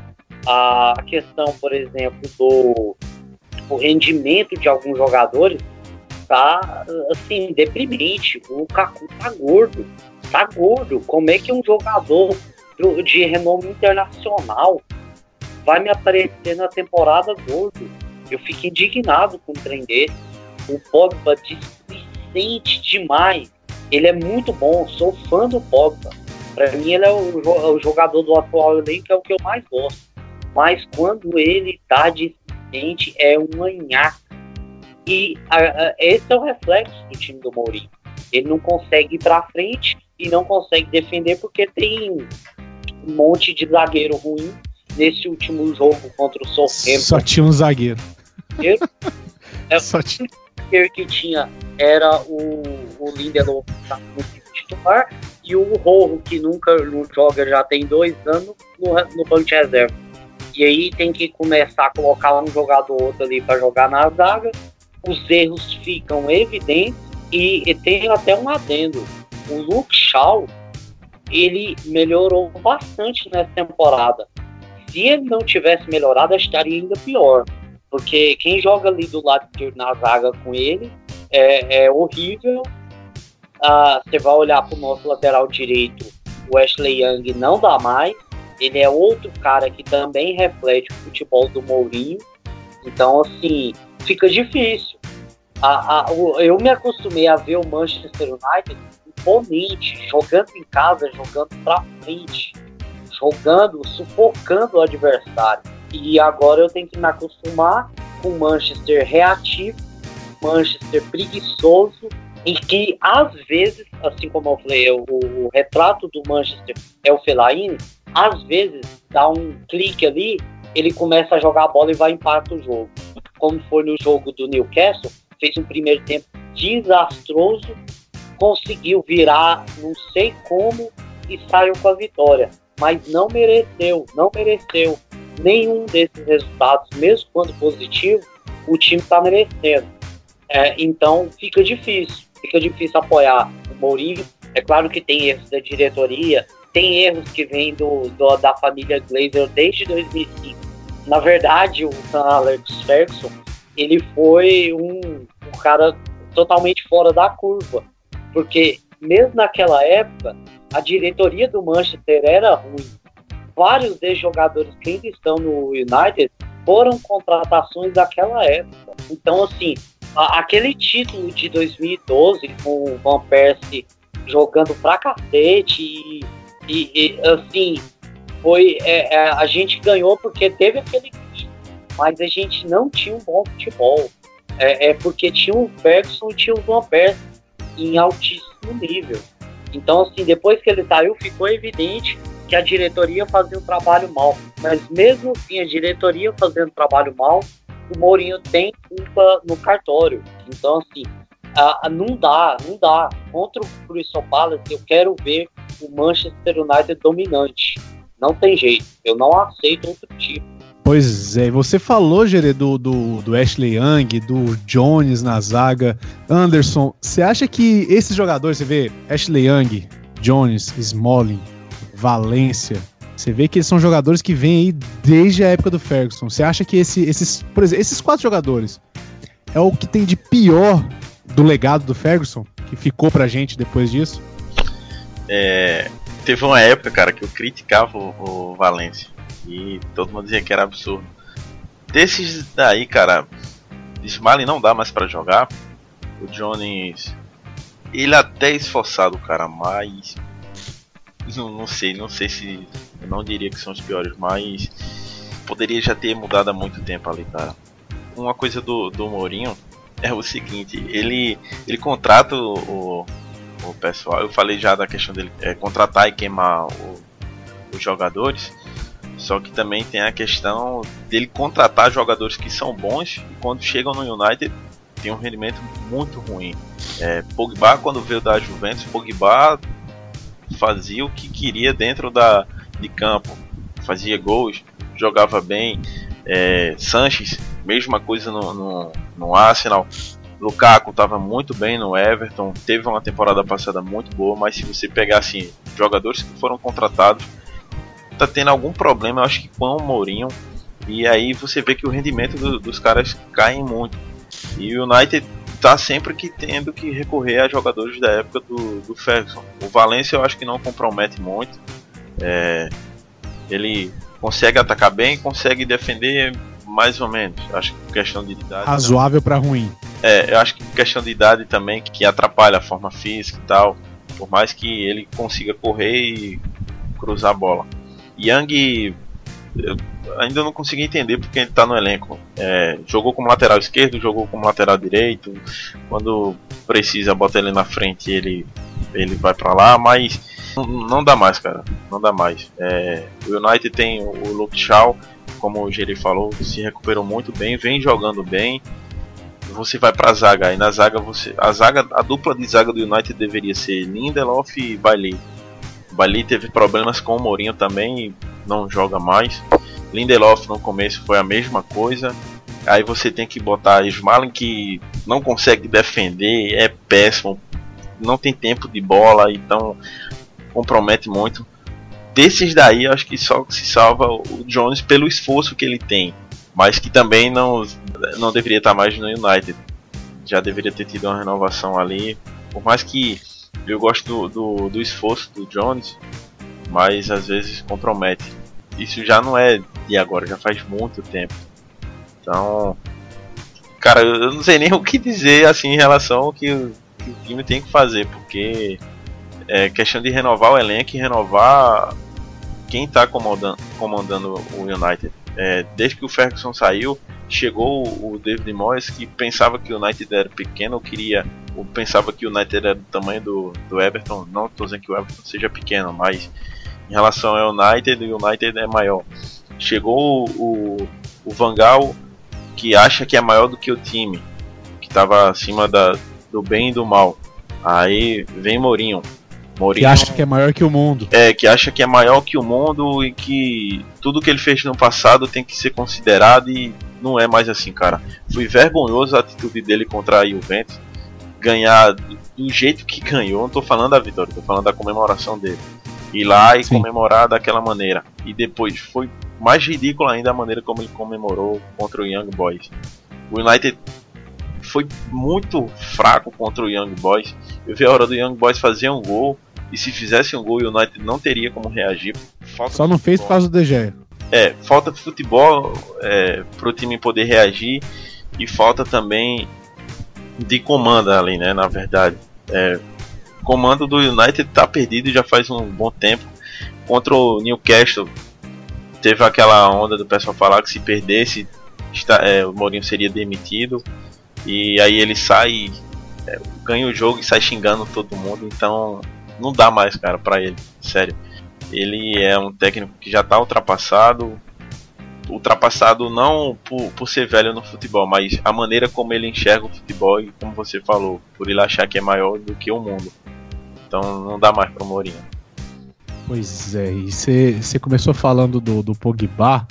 A questão, por exemplo, do o rendimento de alguns jogadores tá, assim, deprimente. O Lukaku tá gordo. Tá gordo. Como é que um jogador de renome internacional vai me aparecer na temporada gordo? Eu fico indignado com o trem desse. O Pogba sente demais. Ele é muito bom, sou fã do Pogba. Para mim, ele é o, jogador do atual elenco, é o que eu mais gosto. Mas quando ele tá displicente, é uma nhaca. E a, a, esse é o reflexo do time do Mourinho. Ele não consegue ir para frente e não consegue defender porque tem um monte de zagueiro ruim. Nesse último jogo contra o Southampton. Só tinha um zagueiro. *laughs* É, Só tinha que tinha era o, o Lindelof no titular e o Rojo, que nunca não joga já tem dois anos, no, no banco de reserva. E aí tem que começar a colocar um jogador ou outro ali para jogar na zaga. Os erros ficam evidentes e, e tem até um adendo. O Luke Shaw, ele melhorou bastante nessa temporada. Se ele não tivesse melhorado, estaria ainda pior. Porque quem joga ali do lado na zaga com ele é, é horrível. Ah, você vai olhar para o nosso lateral direito, o Ashley Young não dá mais. Ele é outro cara que também reflete o futebol do Mourinho. Então, assim, fica difícil. A, a, o, eu me acostumei a ver o Manchester United imponente, jogando em casa, jogando para frente, jogando, sufocando o adversário. E agora eu tenho que me acostumar com Manchester reativo, Manchester preguiçoso, em que às vezes, assim como eu falei, o, o retrato do Manchester é o Fellaini, às vezes dá um clique ali, ele começa a jogar a bola e vai empata o jogo. Como foi no jogo do Newcastle, fez um primeiro tempo desastroso, conseguiu virar, não sei como, e saiu com a vitória. Mas não mereceu, não mereceu nenhum desses resultados, mesmo quando positivo, o time está merecendo. É, então fica difícil, fica difícil apoiar o Mourinho. É claro que tem erros da diretoria, tem erros que vêm do, do, da família Glazer desde 2005. Na verdade, o Alex Ferguson ele foi um, um cara totalmente fora da curva, porque mesmo naquela época a diretoria do Manchester era ruim. Vários desses jogadores que ainda estão no United foram contratações daquela época. Então, assim, aquele título de 2012 com o Van Persie jogando pra cacete e, e, e assim, foi é, é, a gente ganhou porque teve aquele mas a gente não tinha um bom futebol. É, é porque tinha o Ferguson e tinha o Van Persie em altíssimo nível. Então, assim, depois que ele saiu, ficou evidente que a diretoria fazia um trabalho mal. Mas mesmo assim, a diretoria fazendo trabalho mal, o Mourinho tem culpa no cartório. Então, assim, não dá, não dá. Contra o Crystal Palace, eu quero ver o Manchester United dominante. Não tem jeito. Eu não aceito outro tipo. Pois é, você falou, Gerê, do, do, do, Ashley Young, do Jones na zaga, Anderson. Você acha que esses jogadores, você vê Ashley Young, Jones, Smalling, Valência, você vê que eles são jogadores que vêm aí desde a época do Ferguson. Você acha que esse, esses, por exemplo, esses quatro jogadores é o que tem de pior do legado do Ferguson, que ficou pra gente depois disso? É, teve uma época, cara, que eu criticava o, o Valência e todo mundo dizia que era absurdo. Desses daí, cara, Smiley não dá mais para jogar. O Jones, ele até é esforçado, cara, mas não, não sei, não sei se eu não diria que são os piores, mas poderia já ter mudado há muito tempo ali, cara. Uma coisa do, do Mourinho é o seguinte, ele ele contrata o, o, o pessoal. Eu falei já da questão dele é, contratar e queimar o, os jogadores. Só que também tem a questão dele contratar jogadores que são bons e quando chegam no United tem um rendimento muito ruim. É, Pogba, quando veio da Juventus, Pogba fazia o que queria dentro da, de campo, fazia gols, jogava bem. É, Sanches, mesma coisa no, no, no Arsenal. Lukaku estava muito bem no Everton, teve uma temporada passada muito boa, mas se você pegar assim, jogadores que foram contratados tá tendo algum problema, eu acho que com o Mourinho. E aí você vê que o rendimento do, dos caras cai muito. E o United tá sempre que tendo que recorrer a jogadores da época do, do Ferguson. O Valencia eu acho que não compromete muito. É, ele consegue atacar bem, consegue defender mais ou menos. Acho que questão de idade. Razoável para ruim. É, eu acho que questão de idade também que atrapalha a forma física e tal. Por mais que ele consiga correr e cruzar a bola. Young ainda não consegui entender porque ele está no elenco. É, jogou como lateral esquerdo, jogou como lateral direito. Quando precisa bota ele na frente, ele ele vai para lá, mas não, não, dá mais, cara. Não dá mais. É, o United tem o Luke Shaw, como o Geri falou, se recuperou muito bem, vem jogando bem. Você vai para a zaga, e na zaga você, a zaga, a dupla de zaga do United deveria ser Lindelof e Bailey Ali teve problemas com o Mourinho também, não joga mais. Lindelof no começo foi a mesma coisa. Aí você tem que botar Smalling que não consegue defender, é péssimo, não tem tempo de bola, então compromete muito. Desses daí, acho que só se salva o Jones pelo esforço que ele tem, mas que também não, não deveria estar mais no United. Já deveria ter tido uma renovação ali, por mais que eu gosto do, do, do esforço do Jones, mas às vezes compromete. Isso já não é de agora, já faz muito tempo. Então, cara, eu não sei nem o que dizer assim em relação ao que que o time tem que fazer, porque é questão de renovar o elenco e renovar quem está comandando, comandando o United. É, desde que o Ferguson saiu, chegou o David Moyes que pensava que o United era pequeno, queria, ou pensava que o United era do tamanho do, do Everton. Não estou dizendo que o Everton seja pequeno, mas em relação ao United, o United é maior. Chegou o, o que acha que é maior do que o time, que estava acima da, do bem e do mal. Aí vem Mourinho. Mourinho que acha que é maior que o mundo. É, que acha que é maior que o mundo e que tudo que ele fez no passado tem que ser considerado e não é mais assim, cara. Foi vergonhoso a atitude dele contra a Juventus. Ganhar do jeito que ganhou, não tô falando da vitória, tô falando da comemoração dele. Ir lá e Sim. comemorar daquela maneira. E depois foi mais ridículo ainda a maneira como ele comemorou contra o Young Boys. O United foi muito fraco contra o Young Boys. Eu vi a hora do Young Boys fazer um gol. E se fizesse um gol, o United não teria como reagir. Falta Só não fez por causa do DG. É, falta de futebol é, pro time poder reagir. E falta também de comando ali, né? Na verdade. É, comando do United tá perdido já faz um bom tempo. Contra o Newcastle, teve aquela onda do pessoal falar que se perdesse, está, é, o Mourinho seria demitido. E aí ele sai, é, ganha o jogo e sai xingando todo mundo. Então não dá mais, cara, pra ele. Sério. Ele é um técnico que já tá ultrapassado. Ultrapassado não por, por ser velho no futebol, mas a maneira como ele enxerga o futebol e como você falou, por ele achar que é maior do que o mundo. Então não dá mais pro Mourinho. Pois é, e você começou falando do, do Pogba,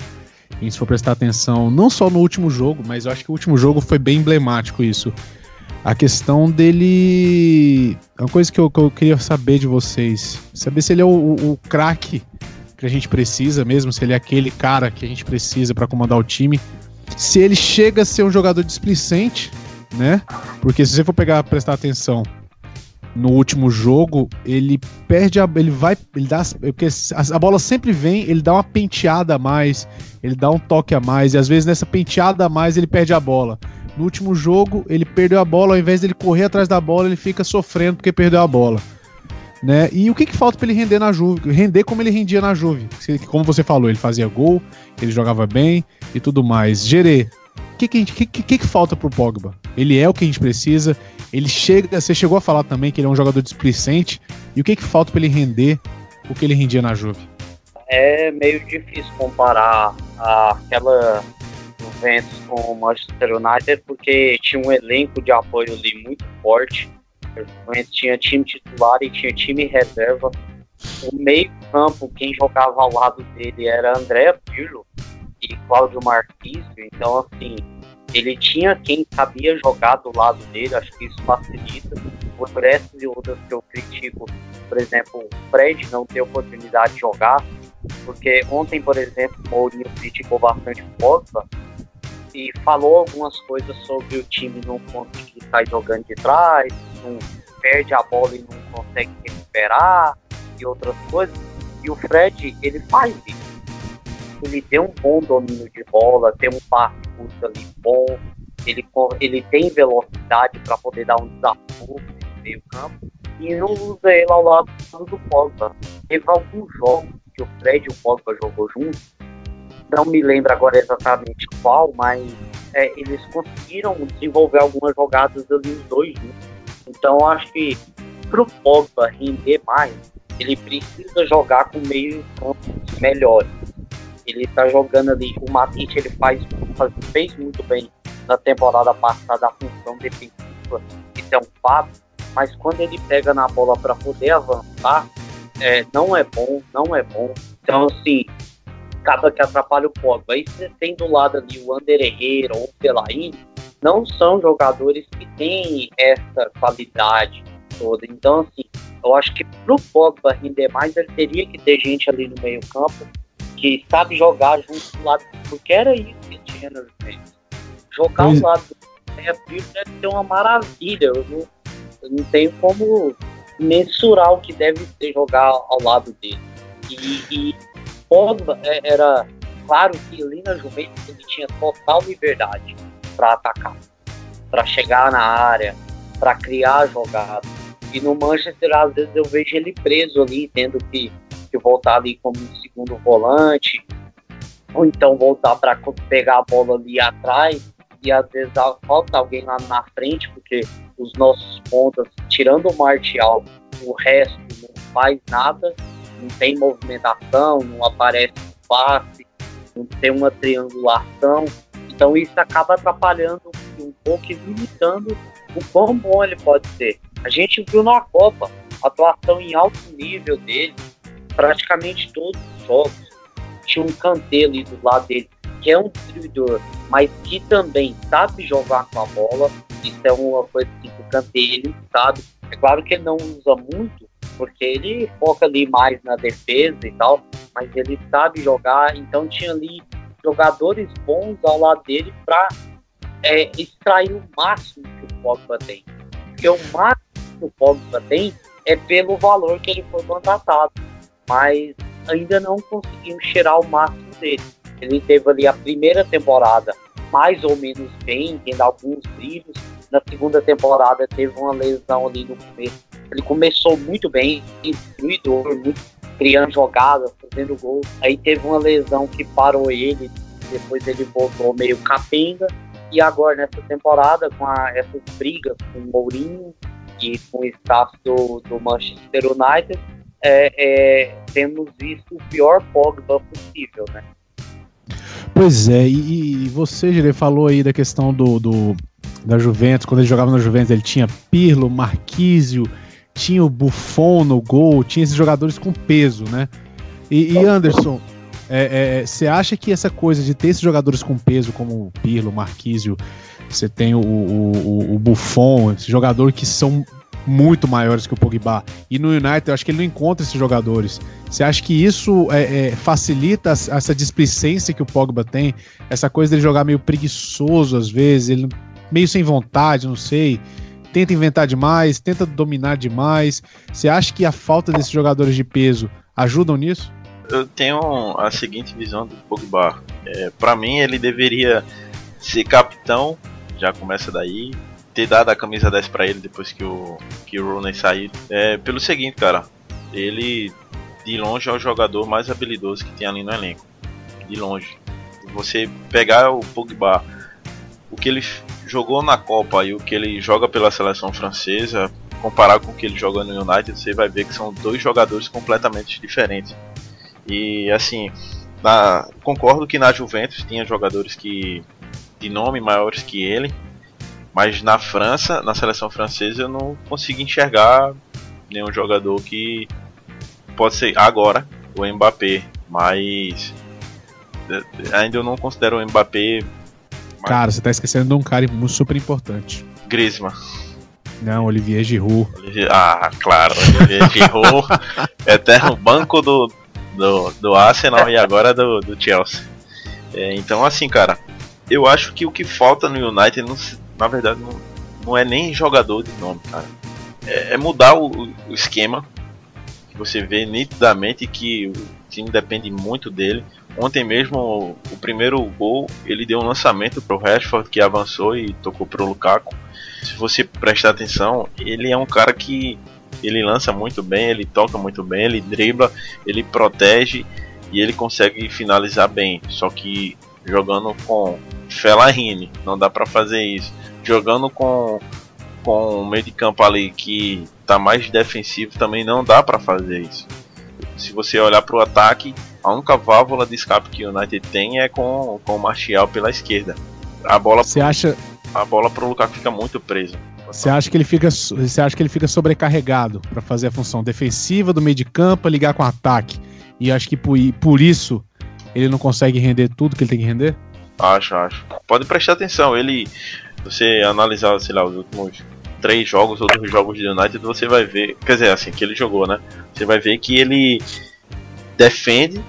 e se for prestar atenção, não só no último jogo, mas eu acho que o último jogo foi bem emblemático isso. A questão dele. É uma coisa que eu, que eu queria saber de vocês. Saber se ele é o, o, o craque que a gente precisa mesmo, se ele é aquele cara que a gente precisa para comandar o time. Se ele chega a ser um jogador displicente, né? Porque se você for pegar prestar atenção, no último jogo, ele perde a. Ele vai. Ele dá. Porque a, a, bola sempre vem, ele dá uma penteada a mais, ele dá um toque a mais, e às vezes nessa penteada a mais ele perde a bola. No último jogo, ele perdeu a bola, ao invés dele correr atrás da bola, ele fica sofrendo porque perdeu a bola. Né? E o que, que falta para ele render na Juve? Render como ele rendia na Juve. Como você falou, ele fazia gol, ele jogava bem e tudo mais. Gerê, o que, que, que, que, que falta pro Pogba? Ele é o que a gente precisa. Ele chega. Você chegou a falar também que ele é um jogador displicente. E o que, que falta para ele render o que ele rendia na Juve? É meio difícil comparar aquela Juventus com o Manchester United porque tinha um elenco de apoio ali muito forte. O Juventus tinha time titular e tinha time reserva. O meio campo, quem jogava ao lado dele era André Pirlo e Cláudio Marquinhos. Então, assim, ele tinha quem sabia jogar do lado dele, acho que isso facilita. Por essas e outras que eu critico, por exemplo, o Fred não ter oportunidade de jogar, porque ontem, por exemplo, o Mourinho criticou bastante o Pogba e falou algumas coisas sobre o time não conseguir sair jogando de trás, não perde a bola e não consegue recuperar e outras coisas. E o Fred, ele faz isso ele tem um bom domínio de bola, tem um passe curto ali bom, ele, ele tem velocidade para poder dar um desafio no meio campo e não usa ele ao lado do Pogba. Teve alguns jogos que o Fred e o Pogba jogou juntos, não me lembro agora exatamente qual, mas é, eles conseguiram desenvolver algumas jogadas ali os dois juntos. Então acho que para o Pogba render mais, ele precisa jogar com meio campo melhores ele tá jogando ali. O Matite ele faz, faz, fez muito bem na temporada passada a função defensiva, isso é um fato. Mas quando ele pega na bola para poder avançar, é, não é bom, não é bom. Então, assim, acaba que atrapalha o Pogba. Aí você tem do lado ali o Ander Herrera ou o Pelaine, não são jogadores que têm essa qualidade toda. Então, assim, eu acho que pro Pogba render mais, ele teria que ter gente ali no meio campo que sabe jogar junto do lado, porque era isso que tinha no Juventus. Jogar pois... lado do Reapio deve ser uma maravilha. Eu não, eu não, tenho como mensurar o que deve ser jogar ao lado dele. E, e Pogba é, era claro que ali na Juventus ele tinha total liberdade para atacar, para chegar na área, para criar jogada. E no Manchester, às vezes, eu vejo ele preso ali, tendo que que voltar ali como segundo volante, ou então voltar para pegar a bola ali atrás, e às vezes falta alguém lá na frente, porque os nossos pontas, tirando o Martial, o resto não faz nada, não tem movimentação, não aparece passe, não tem uma triangulação, então isso acaba atrapalhando um pouco e limitando o quão bom ele pode ser. A gente viu na Copa atuação em alto nível dele, praticamente todos os jogos. Tinha um Kanté ali do lado dele, que é um distribuidor, mas que também sabe jogar com a bola. Isso é uma coisa que o ele sabe. É claro que ele não usa muito, porque ele foca ali mais na defesa e tal, mas ele sabe jogar, então tinha ali jogadores bons ao lado dele para é, extrair o máximo que o Pogba tem. Porque o máximo que o Pogba tem é pelo valor que ele foi contratado, mas ainda não conseguimos cheirar o máximo dele. Ele teve ali a primeira temporada mais ou menos bem, tendo alguns brilhos. Na segunda temporada teve uma lesão ali no começo ele começou muito bem, destruidor, muito criando jogadas, fazendo gol. Aí teve uma lesão que parou ele, depois ele voltou meio capenga. E agora nessa temporada, com a, essas brigas com o Mourinho e com o staff do, do Manchester United, é, é, temos visto o pior Pogba possível, né? Pois é, e, e você, Gire, falou aí da questão do, do, da Juventus, quando ele jogava na Juventus ele tinha Pirlo, Marquísio, tinha o Buffon no gol, tinha esses jogadores com peso, né? E, e Anderson, você é, é, acha que essa coisa de ter esses jogadores com peso, como o Pirlo, o Marquísio, você tem o, o, o, Buffon, esses jogadores que são muito maiores que o Pogba, e no United eu acho que ele não encontra esses jogadores. Você acha que isso é, é, facilita essa displicência que o Pogba tem, essa coisa dele jogar meio preguiçoso às vezes, ele meio sem vontade, não sei tenta inventar demais, tenta dominar demais. Você acha que a falta desses jogadores de peso ajudam nisso? Eu tenho a seguinte visão do Pogba. É, para mim, ele deveria ser capitão, já começa daí, ter dado a camisa 10 para ele depois que o, que o Rooney sair. É, pelo seguinte, cara, ele de longe é o jogador mais habilidoso que tem ali no elenco. De longe. Você pegar o Pogba, o que ele jogou na Copa e o que ele joga pela seleção francesa, comparar com o que ele joga no United, você vai ver que são dois jogadores completamente diferentes. E assim, na, concordo que na Juventus tinha jogadores que de nome maiores que ele, mas na França, na seleção francesa, eu não consigo enxergar nenhum jogador que pode ser agora o Mbappé, mas eh, ainda eu não considero o Mbappé Cara, você tá esquecendo de um cara super importante. Griezmann. Não, Olivier Giroud. Ah, claro, Olivier Giroud, *laughs* eterno banco do, do, do Arsenal e agora do, do Chelsea. É, então, assim, cara, eu acho que o que falta no United, não, na verdade, não, não é nem jogador de nome, cara. É, é mudar o, o esquema. Você vê nitidamente que o time depende muito dele. Ontem mesmo, o primeiro gol, ele deu um lançamento para o Rashford, que avançou e tocou para o Lukaku. Se você prestar atenção, ele é um cara que ele lança muito bem, ele toca muito bem, ele dribla, ele protege e ele consegue finalizar bem. Só que jogando com Fellaini, não dá para fazer isso. Jogando com com o meio de campo ali que está mais defensivo também não dá para fazer isso. Se você olhar para o ataque, a única válvula de escape que o United tem é com, com o Martial pela esquerda. A bola Você acha a bola pro Lukaku fica muito presa. Você acha que ele fica você acha que ele fica sobrecarregado para fazer a função defensiva do meio de campo, ligar com o ataque? E acho que por, por isso ele não consegue render tudo que ele tem que render? Acho, acho. Pode prestar atenção, ele você analisar, sei lá, os últimos três jogos ou dois jogos de United, você vai ver, quer dizer, assim, que ele jogou, né? Você vai ver que ele defende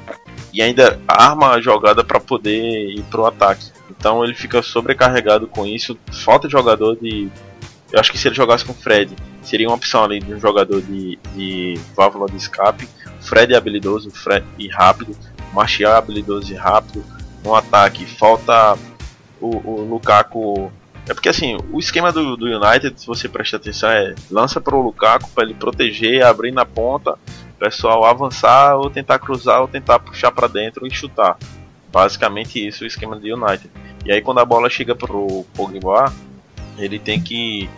e ainda arma a jogada para poder ir pro ataque. Então ele fica sobrecarregado com isso. Falta de jogador de. Eu acho que se ele jogasse com o Fred, seria uma opção ali de um jogador de, de válvula de escape. O Fred é habilidoso Fred e rápido. O Martial é habilidoso e rápido. No ataque, falta o, o Lukaku. É porque assim, o esquema do, do United, se você prestar atenção, é lança para o Lukaku para ele proteger, abrir na ponta pessoal avançar ou tentar cruzar ou tentar puxar para dentro e chutar. Basicamente isso é o esquema do United. E aí quando a bola chega pro Pogba, ele tem que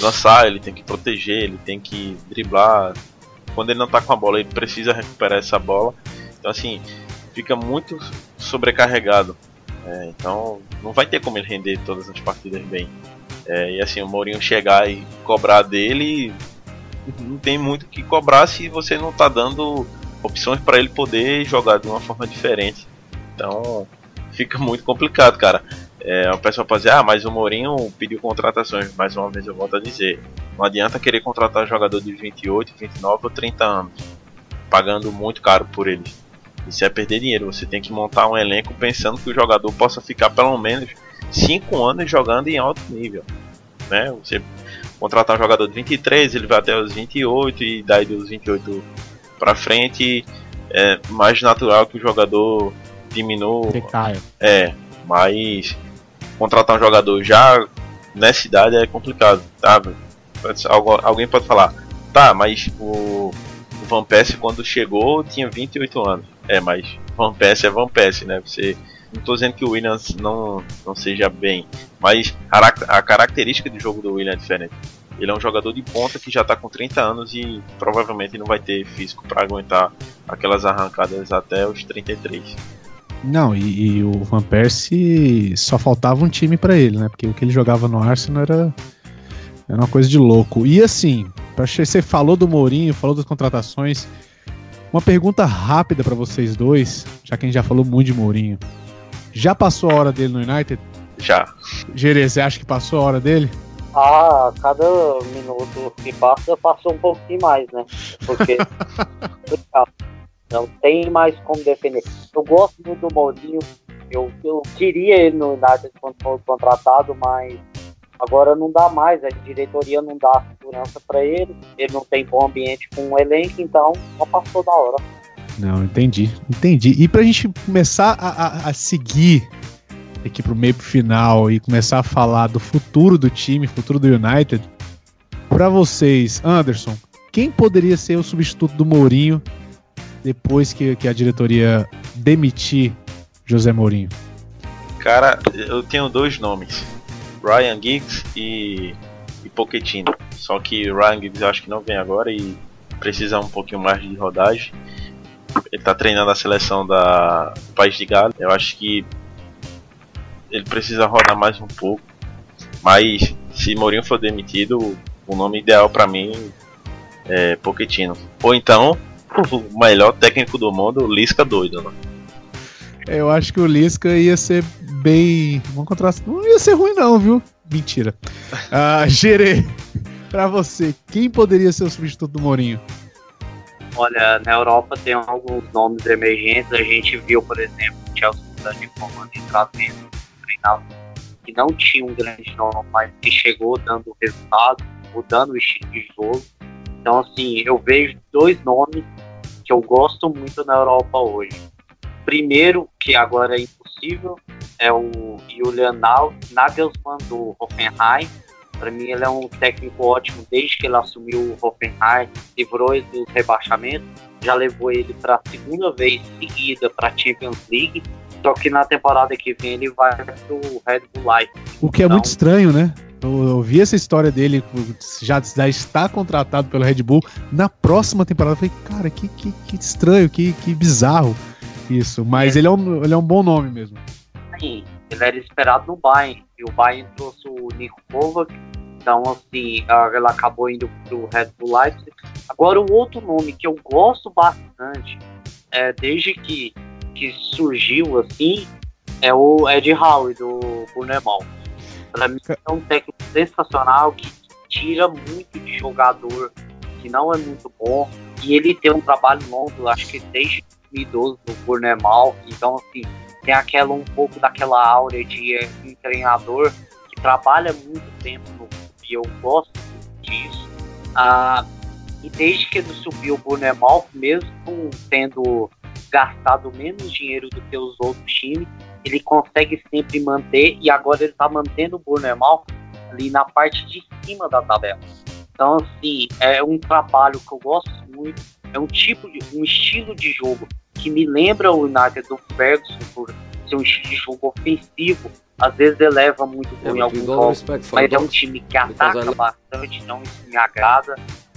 lançar, ele tem que proteger, ele tem que driblar. Quando ele não tá com a bola, ele precisa recuperar essa bola. Então assim, fica muito sobrecarregado. É, então não vai ter como ele render todas as partidas bem. É, e assim, o Mourinho chegar e cobrar dele, não tem muito o que cobrar se você não tá dando opções para ele poder jogar de uma forma diferente. Então fica muito complicado, cara. É, o pessoal pode dizer, ah, mas o Mourinho pediu contratações. Mais uma vez eu volto a dizer: não adianta querer contratar jogador de 28, 29 ou 30 anos, pagando muito caro por eles. Isso é perder dinheiro. Você tem que montar um elenco pensando que o jogador possa ficar pelo menos 5 anos jogando em alto nível. Né? Você contratar um jogador de 23, ele vai até os 28 e daí dos 28 para frente é mais natural que o jogador diminua. É, mas contratar um jogador já nessa idade é complicado, tá? Alguém pode falar, tá, mas o, o Van Persie quando chegou tinha 28 anos. É, mas Van Persie é Van Persie, né? Você não estou dizendo que o Williams não, não seja bem, mas a, a característica do jogo do Williams é diferente. Ele é um jogador de ponta que já está com 30 anos e provavelmente não vai ter físico para aguentar aquelas arrancadas até os 33. Não, e, e, o Van Persie só faltava um time para ele, né? Porque o que ele jogava no Arsenal era, era uma coisa de louco. E assim, você falou do Mourinho, falou das contratações. Uma pergunta rápida para vocês dois, já que a gente já falou muito de Mourinho. Já passou a hora dele no United? Já. Gerê, você acha que passou a hora dele? Ah, cada minuto que passa, passou um pouquinho mais, né? Porque *laughs* não tem mais como defender. Eu gosto muito do Mourinho, eu, eu queria ele no United quando foi contratado, mas agora não dá mais, a diretoria não dá segurança para ele, ele não tem bom ambiente com o elenco, então só passou da hora. Não, entendi, entendi. E pra gente começar a, a, a seguir aqui pro meio pro final e começar a falar do futuro do time, futuro do United, para vocês, Anderson, quem poderia ser o substituto do Mourinho depois que, que a diretoria demitir José Mourinho? Cara, eu tenho dois nomes: Ryan Giggs e, e Pochettino. Só que Ryan Giggs eu acho que não vem agora e precisa um pouquinho mais de rodagem ele tá treinando a seleção da do País de Gales. Eu acho que ele precisa rodar mais um pouco. Mas se Mourinho for demitido, o nome ideal para mim é Pochettino. Ou então, o melhor técnico do mundo, Lisca doido, né? Eu acho que o Lisca ia ser bem. Vamos encontrar. Não ia ser ruim, não, viu? Mentira. *laughs* Ah, Gerê, pra você, quem poderia ser o substituto do Mourinho? Olha, na Europa tem alguns nomes emergentes. A gente viu, por exemplo, o Chelsea mudando de comando e trazendo um que não tinha um grande nome, mas que chegou dando resultado, mudando o estilo de jogo. Então, assim, eu vejo dois nomes que eu gosto muito na Europa hoje. Primeiro, que agora é impossível, é o Julian Nagelsmann do Hoffenheim para mim, ele é um técnico ótimo desde que ele assumiu o Hoffenheim, livrou ele do rebaixamento, já levou ele para a segunda vez seguida para a Champions League. Só que na temporada que vem ele vai para o Red Bull Leipzig. O que é então, muito estranho, né? Eu, eu, vi essa história dele, já, já está contratado pelo Red Bull. Na próxima temporada, eu falei, cara, que, que, que estranho, que, que bizarro isso. Mas é. ele, é um, ele é um bom nome mesmo. Sim, ele era esperado no Bayern. E o Bayern trouxe o Nico Kovac. Então, assim, ela acabou indo pro Red Bull Leipzig. Agora, o outro nome que eu gosto bastante, é, desde que, que surgiu, assim, é o Ed Howe, do Bournemouth. Para mim, é um técnico sensacional que tira muito de jogador que não é muito bom. E ele tem um trabalho longo, acho que desde 2012 no Bournemouth. Então, assim, tem aquela um pouco daquela aura de um treinador que trabalha muito tempo no e eu gosto disso. Ah, e desde que ele subiu o Bournemouth, mesmo tendo gastado menos dinheiro do que os outros times, ele consegue sempre manter e agora ele está mantendo o Bournemouth ali na parte de cima da tabela. Então, assim, é um trabalho que eu gosto muito, é um tipo de, um estilo de jogo que me lembra o United do Ferguson por ser um estilo de jogo ofensivo. Às vezes eleva muito gol em alguns jogos, mas é um time que ataca bastante, então isso me agrada.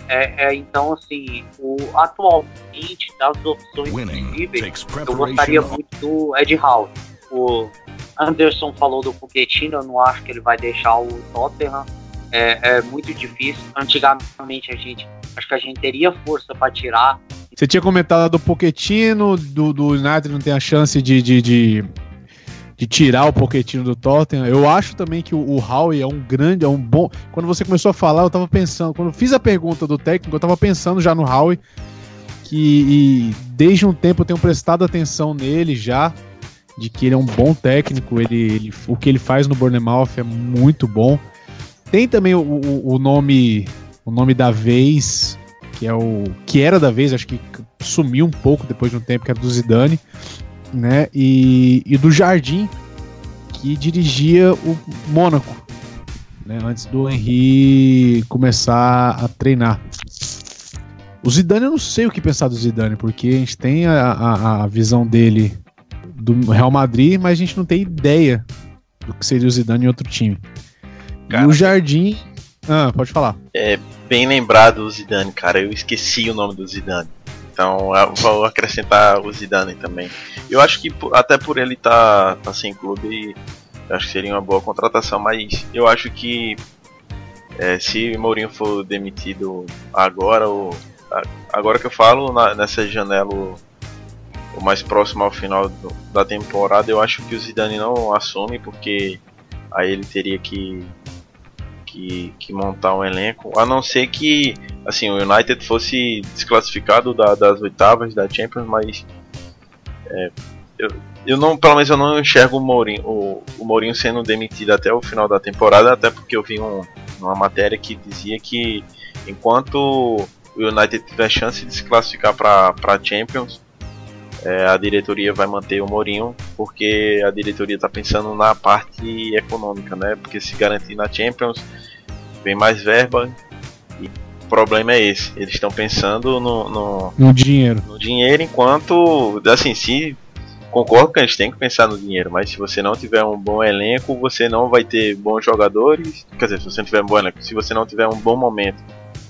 É, é, então, assim, o, atualmente, das opções possíveis, eu gostaria muito do Ed Howe. O, Anderson falou do Pochettino, eu não acho que ele vai deixar o Tottenham. É, é muito difícil. Antigamente a gente, acho que a gente teria força para tirar. Você tinha comentado do Pochettino, do, do United não tem a chance de, de, de, de tirar o Pochettino do Tottenham. Eu acho também que o, o Howie é um grande, é um bom. Quando você começou a falar, eu tava pensando, quando eu fiz a pergunta do técnico, eu tava pensando já no Howie que desde um tempo eu tenho prestado atenção nele já, de que ele é um bom técnico, ele, ele o que ele faz no Bournemouth é muito bom. Tem também o, o, o, nome o nome da vez, que é o que era da vez, acho que sumiu um pouco depois de um tempo, que era do Zidane, né? E, e do Jardim, que dirigia o Mônaco, né? Antes do Henry começar a treinar. O Zidane, eu não sei o que pensar do Zidane, porque a gente tem a, a, a visão dele do Real Madrid, mas a gente não tem ideia do que seria o Zidane em outro time. Cara, e o Jardim. Ah, pode falar. É bem lembrado o Zidane, cara. Eu esqueci o nome do Zidane. Então vou acrescentar o Zidane também. Eu acho que até por ele estar tá, tá sem clube, acho que seria uma boa contratação, mas eu acho que é, se Mourinho for demitido agora, ou agora que eu falo, na, nessa janela o mais próximo ao final do, da temporada, eu acho que o Zidane não assume, porque aí ele teria que, que, que montar um elenco, a não ser que assim, o United fosse desclassificado da, das oitavas da Champions, mas é, eu, eu não, pelo menos eu não enxergo o Mourinho, o, o Mourinho sendo demitido até o final da temporada, até porque eu vi um, uma matéria que dizia que enquanto o United tiver chance de se classificar para Champions, é, a diretoria vai manter o Mourinho, porque a diretoria está pensando na parte econômica, né? Porque se garantir na Champions, vem mais verba e o problema é esse. Eles estão pensando no, no, no, dinheiro. No dinheiro, enquanto, assim, se concordo que a gente tem que pensar no dinheiro, mas se você não tiver um bom elenco, você não vai ter bons jogadores. Quer dizer, se você não tiver um bom elenco, se você não tiver um bom momento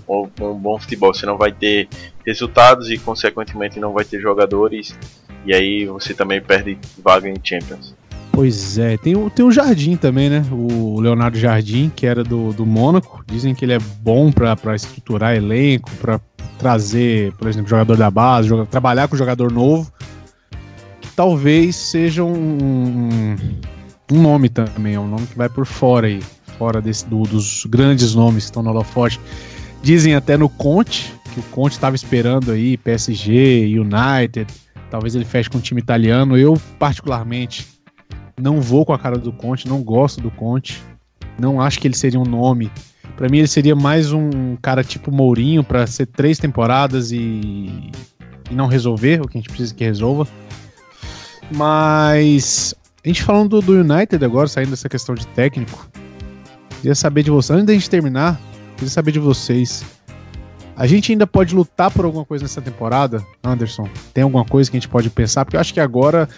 ou um bom futebol, você não vai ter resultados e consequentemente não vai ter jogadores e aí você também perde vaga em Champions. Pois é, tem o, tem o Jardim também, né? O Leonardo Jardim, que era do, do Mônaco. Dizem que ele é bom para estruturar elenco, para trazer, por exemplo, jogador da base, trabalhar com jogador novo. Que talvez seja um, um nome também, é um nome que vai por fora aí, fora desse, do, dos grandes nomes que estão no holofote. Dizem até no Conte, que o Conte estava esperando aí PSG, United, talvez ele feche com um time italiano. Eu, particularmente, não vou com a cara do Conte, não gosto do Conte. Não acho que ele seria um nome. Para mim, ele seria mais um cara tipo Mourinho para ser três temporadas e, e não resolver o que a gente precisa que resolva. Mas a gente falando do, do United agora, saindo dessa questão de técnico, queria saber de você, antes da gente terminar, Queria saber de vocês. A gente ainda pode lutar por alguma coisa nessa temporada, Anderson? Tem alguma coisa que a gente pode pensar? Porque eu acho que agora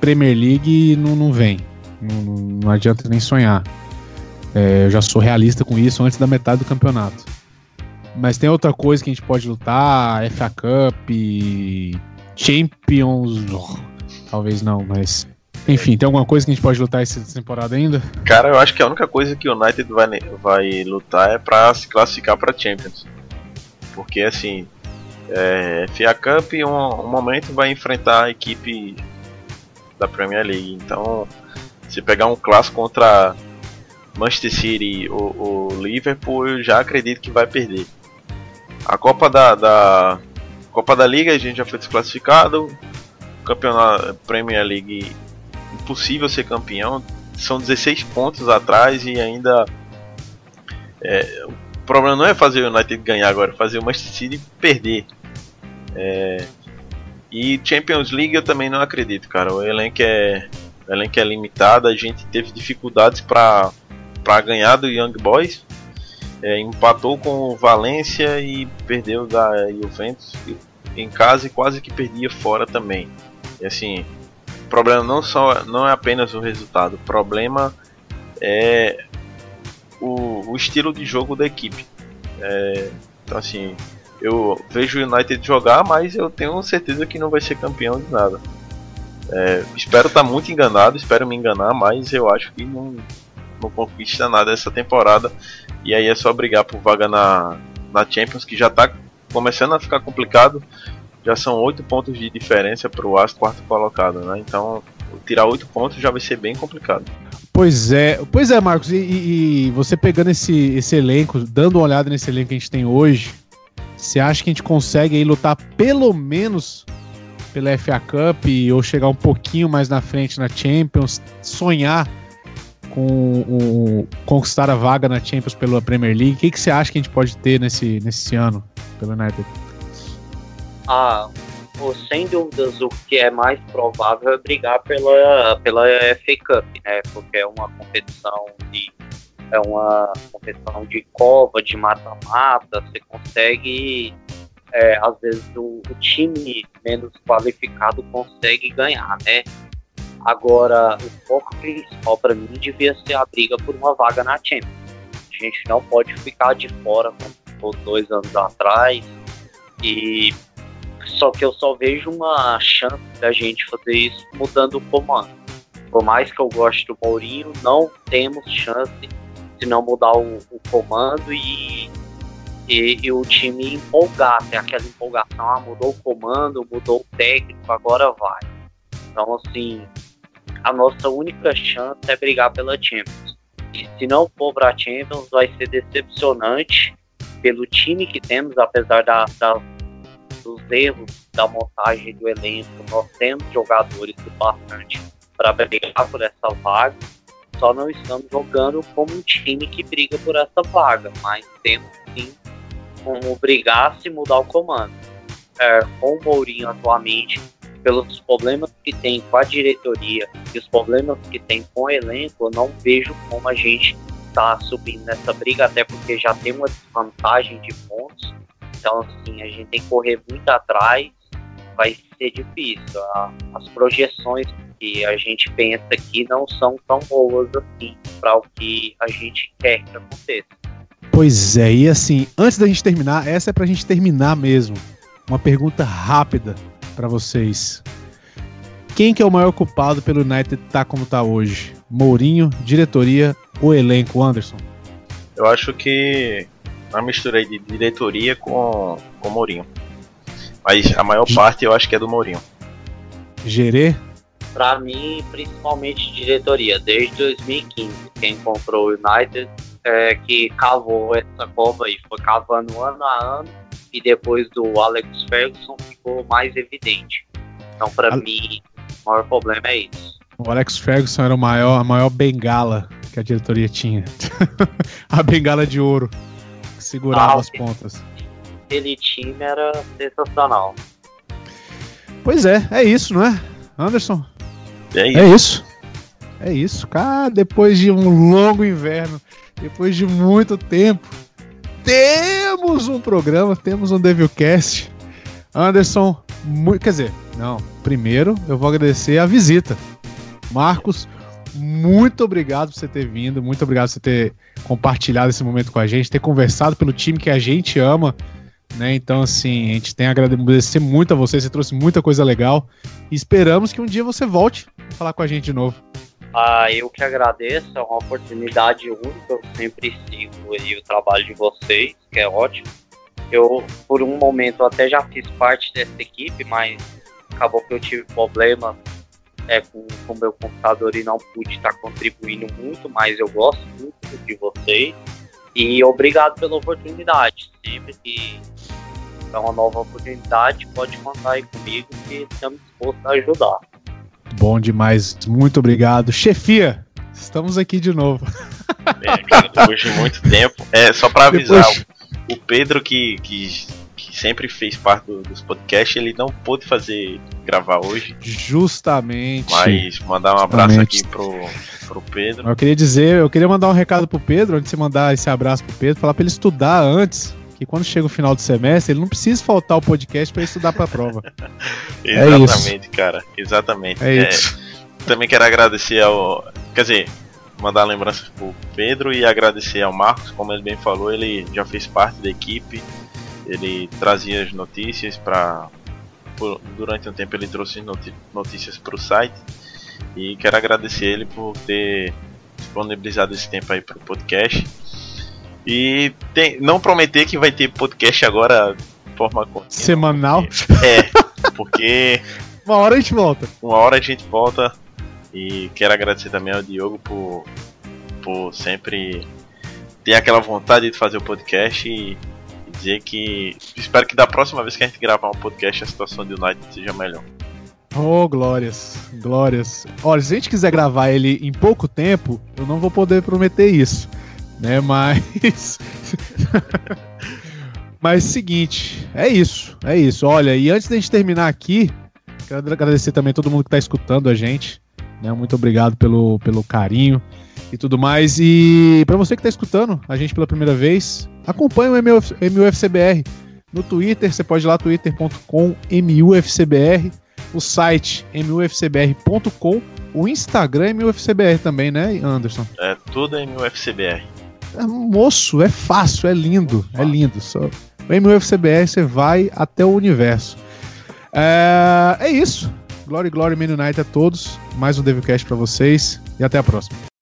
Premier League não, não vem. Não, não adianta nem sonhar. É, eu já sou realista com isso antes da metade do campeonato. Mas tem outra coisa que a gente pode lutar? FA Cup, Champions. Talvez não, mas enfim, tem alguma coisa que a gente pode lutar essa temporada ainda? Cara, eu acho que a única coisa que o United vai, vai lutar é para se classificar para Champions. Porque assim, é, Cup um, um, momento vai enfrentar a equipe da Premier League. Então, se pegar um clássico contra Manchester City ou, ou Liverpool, eu já acredito que vai perder. A Copa da, da Copa da Liga a gente já foi desclassificado. Campeonato Premier League impossível ser campeão. São 16 pontos atrás e ainda. É, o problema não é fazer o United ganhar agora, é fazer o Manchester City perder. É, e Champions League eu também não acredito, cara. O elenco é, o elenco é limitado, a gente teve dificuldades para ganhar do Young Boys. É, empatou com o Valência e perdeu da Juventus em casa e quase que perdia fora também. E assim, o problema não, só, não é apenas o resultado, o problema é o, o estilo de jogo da equipe. É, então assim, eu vejo o United jogar, mas eu tenho certeza que não vai ser campeão de nada. É, espero estar tá muito enganado, espero me enganar, mas eu acho que não, não conquista nada essa temporada. E aí é só brigar por vaga na, na Champions, que já está começando a ficar complicado. Já são oito pontos de diferença para o Aston quarto colocado, né? Então tirar oito pontos já vai ser bem complicado. Pois é, pois é, Marcos. E, e, você pegando esse, esse elenco, dando uma olhada nesse elenco que a gente tem hoje, você acha que a gente consegue aí lutar pelo menos pela FA Cup ou chegar um pouquinho mais na frente na Champions, sonhar com conquistar a vaga na Champions pela Premier League? O que, que você acha que a gente pode ter nesse, nesse ano pelo United? Ah, sem dúvidas, o que é mais provável é brigar pela, pela FA Cup, né? Porque é uma competição de é uma competição de cova, de mata-mata, você consegue é, às vezes o, o, time menos qualificado consegue ganhar, né? Agora, o foco principal para mim devia ser a briga por uma vaga na Champions. A gente não pode ficar de fora como dois anos atrás e só que eu só vejo uma chance da gente fazer isso mudando o comando. Por mais que eu goste do Mourinho, não temos chance de não mudar o, o comando e, e, e, o time empolgar, ter aquela empolgação, ah, mudou o comando, mudou o técnico, agora vai. Então, assim, a nossa única chance é brigar pela Champions. E se não for para Champions, vai ser decepcionante pelo time que temos, apesar da, da dos erros da montagem do elenco, nós temos jogadores o bastante para brigar por essa vaga, só não estamos jogando como um time que briga por essa vaga, mas temos sim como brigar se mudar o comando. É, com o Mourinho atualmente, pelos problemas que tem com a diretoria e os problemas que tem com o elenco, eu não vejo como a gente está subindo nessa briga, até porque já tem uma desvantagem de pontos então, assim, a gente tem que correr muito atrás, vai ser difícil. As projeções que a gente pensa aqui não são tão boas assim para o que a gente quer que aconteça. Pois é, e assim, antes da gente terminar, essa é para a gente terminar mesmo. Uma pergunta rápida para vocês. Quem que é o maior culpado pelo United tá como tá hoje? Mourinho, diretoria ou elenco, Anderson? Eu acho que uma mistura aí de diretoria com, com Mourinho. Mas a maior parte eu acho que é do Mourinho. Gerê? Pra mim, principalmente diretoria, desde 2015. Quem comprou o United é, que cavou essa cova aí, foi cavando ano a ano e depois do Alex Ferguson ficou mais evidente. Então, para mim, o maior problema é isso. O Alex Ferguson era o maior, a maior bengala que a diretoria tinha. *laughs* a bengala de ouro segurava ah, as pontas. Aquele time era sensacional. Pois é, é isso, não é? Anderson? É isso. É isso. É isso. Cara, depois de um longo inverno, depois de muito tempo, temos um programa, temos um Devilcast. Anderson, muito, quer dizer, não, primeiro eu vou agradecer a visita. Marcos, muito obrigado por você ter vindo, muito obrigado por você ter compartilhado esse momento com a gente, ter conversado pelo time que a gente ama. Né? Então, assim, a gente tem a agradecer muito a você, você trouxe muita coisa legal. E esperamos que um dia você volte a falar com a gente de novo. Ah, eu que agradeço, é uma oportunidade única, eu sempre sigo aí o trabalho de vocês, que é ótimo. Eu, por um momento, até já fiz parte dessa equipe, mas acabou que eu tive problema é, com o meu computador e não pude estar contribuindo muito, mas eu gosto muito de vocês. E obrigado pela oportunidade. Sempre que é uma nova oportunidade, pode contar aí comigo que estamos dispostos a ajudar. Bom demais, muito obrigado. Chefia, estamos aqui de novo. É, cara, depois de muito tempo. É, só para avisar, depois... o Pedro que, que sempre fez parte do, dos podcasts, ele não pôde fazer gravar hoje. Justamente. Mas mandar um abraço aqui pro, pro Pedro. Eu queria dizer, eu queria mandar um recado pro Pedro, antes de mandar esse abraço pro Pedro, falar para ele estudar antes. Que quando chega o final do semestre, ele não precisa faltar o podcast para estudar para a prova. *laughs* Exatamente, é cara. Exatamente. É, é isso. Também quero agradecer ao. Quer dizer, mandar lembranças pro Pedro e agradecer ao Marcos, como ele bem falou, ele já fez parte da equipe ele trazia as notícias para durante um tempo ele trouxe notícias para o site. E quero agradecer ele por ter disponibilizado esse tempo aí para o podcast. E tem, não prometer que vai ter podcast agora de forma contínua. Semanal? Porque, é, *laughs* porque. uma hora a gente volta. Uma hora a gente volta. E quero agradecer também ao Diogo por, por sempre ter aquela vontade de fazer o podcast e dizer que espero que da próxima vez que a gente gravar um podcast a situação do United seja melhor. Oh, glórias, glórias. Olha, se a gente quiser gravar ele em pouco tempo, eu não vou poder prometer isso, né? *laughs* Mas. Mas seguinte, é isso, é isso. Olha, e antes da gente terminar aqui, quero agradecer também a todo mundo que está escutando a gente. Né? Muito obrigado pelo, pelo carinho e tudo mais. E para você que está escutando a gente pela primeira vez, acompanhe o MUFCBR no Twitter. Você pode ir lá twitter.com MUFCBR, o site MUFCBR.com, o Instagram MUFCBR também, né, Anderson? É tudo MUFCBR. É, moço, é fácil, é lindo, é lindo. Só, o MUFCBR você vai até o universo. É, é isso. Glory, Glory, Man United a todos. Mais um Devilcast para vocês e até a próxima.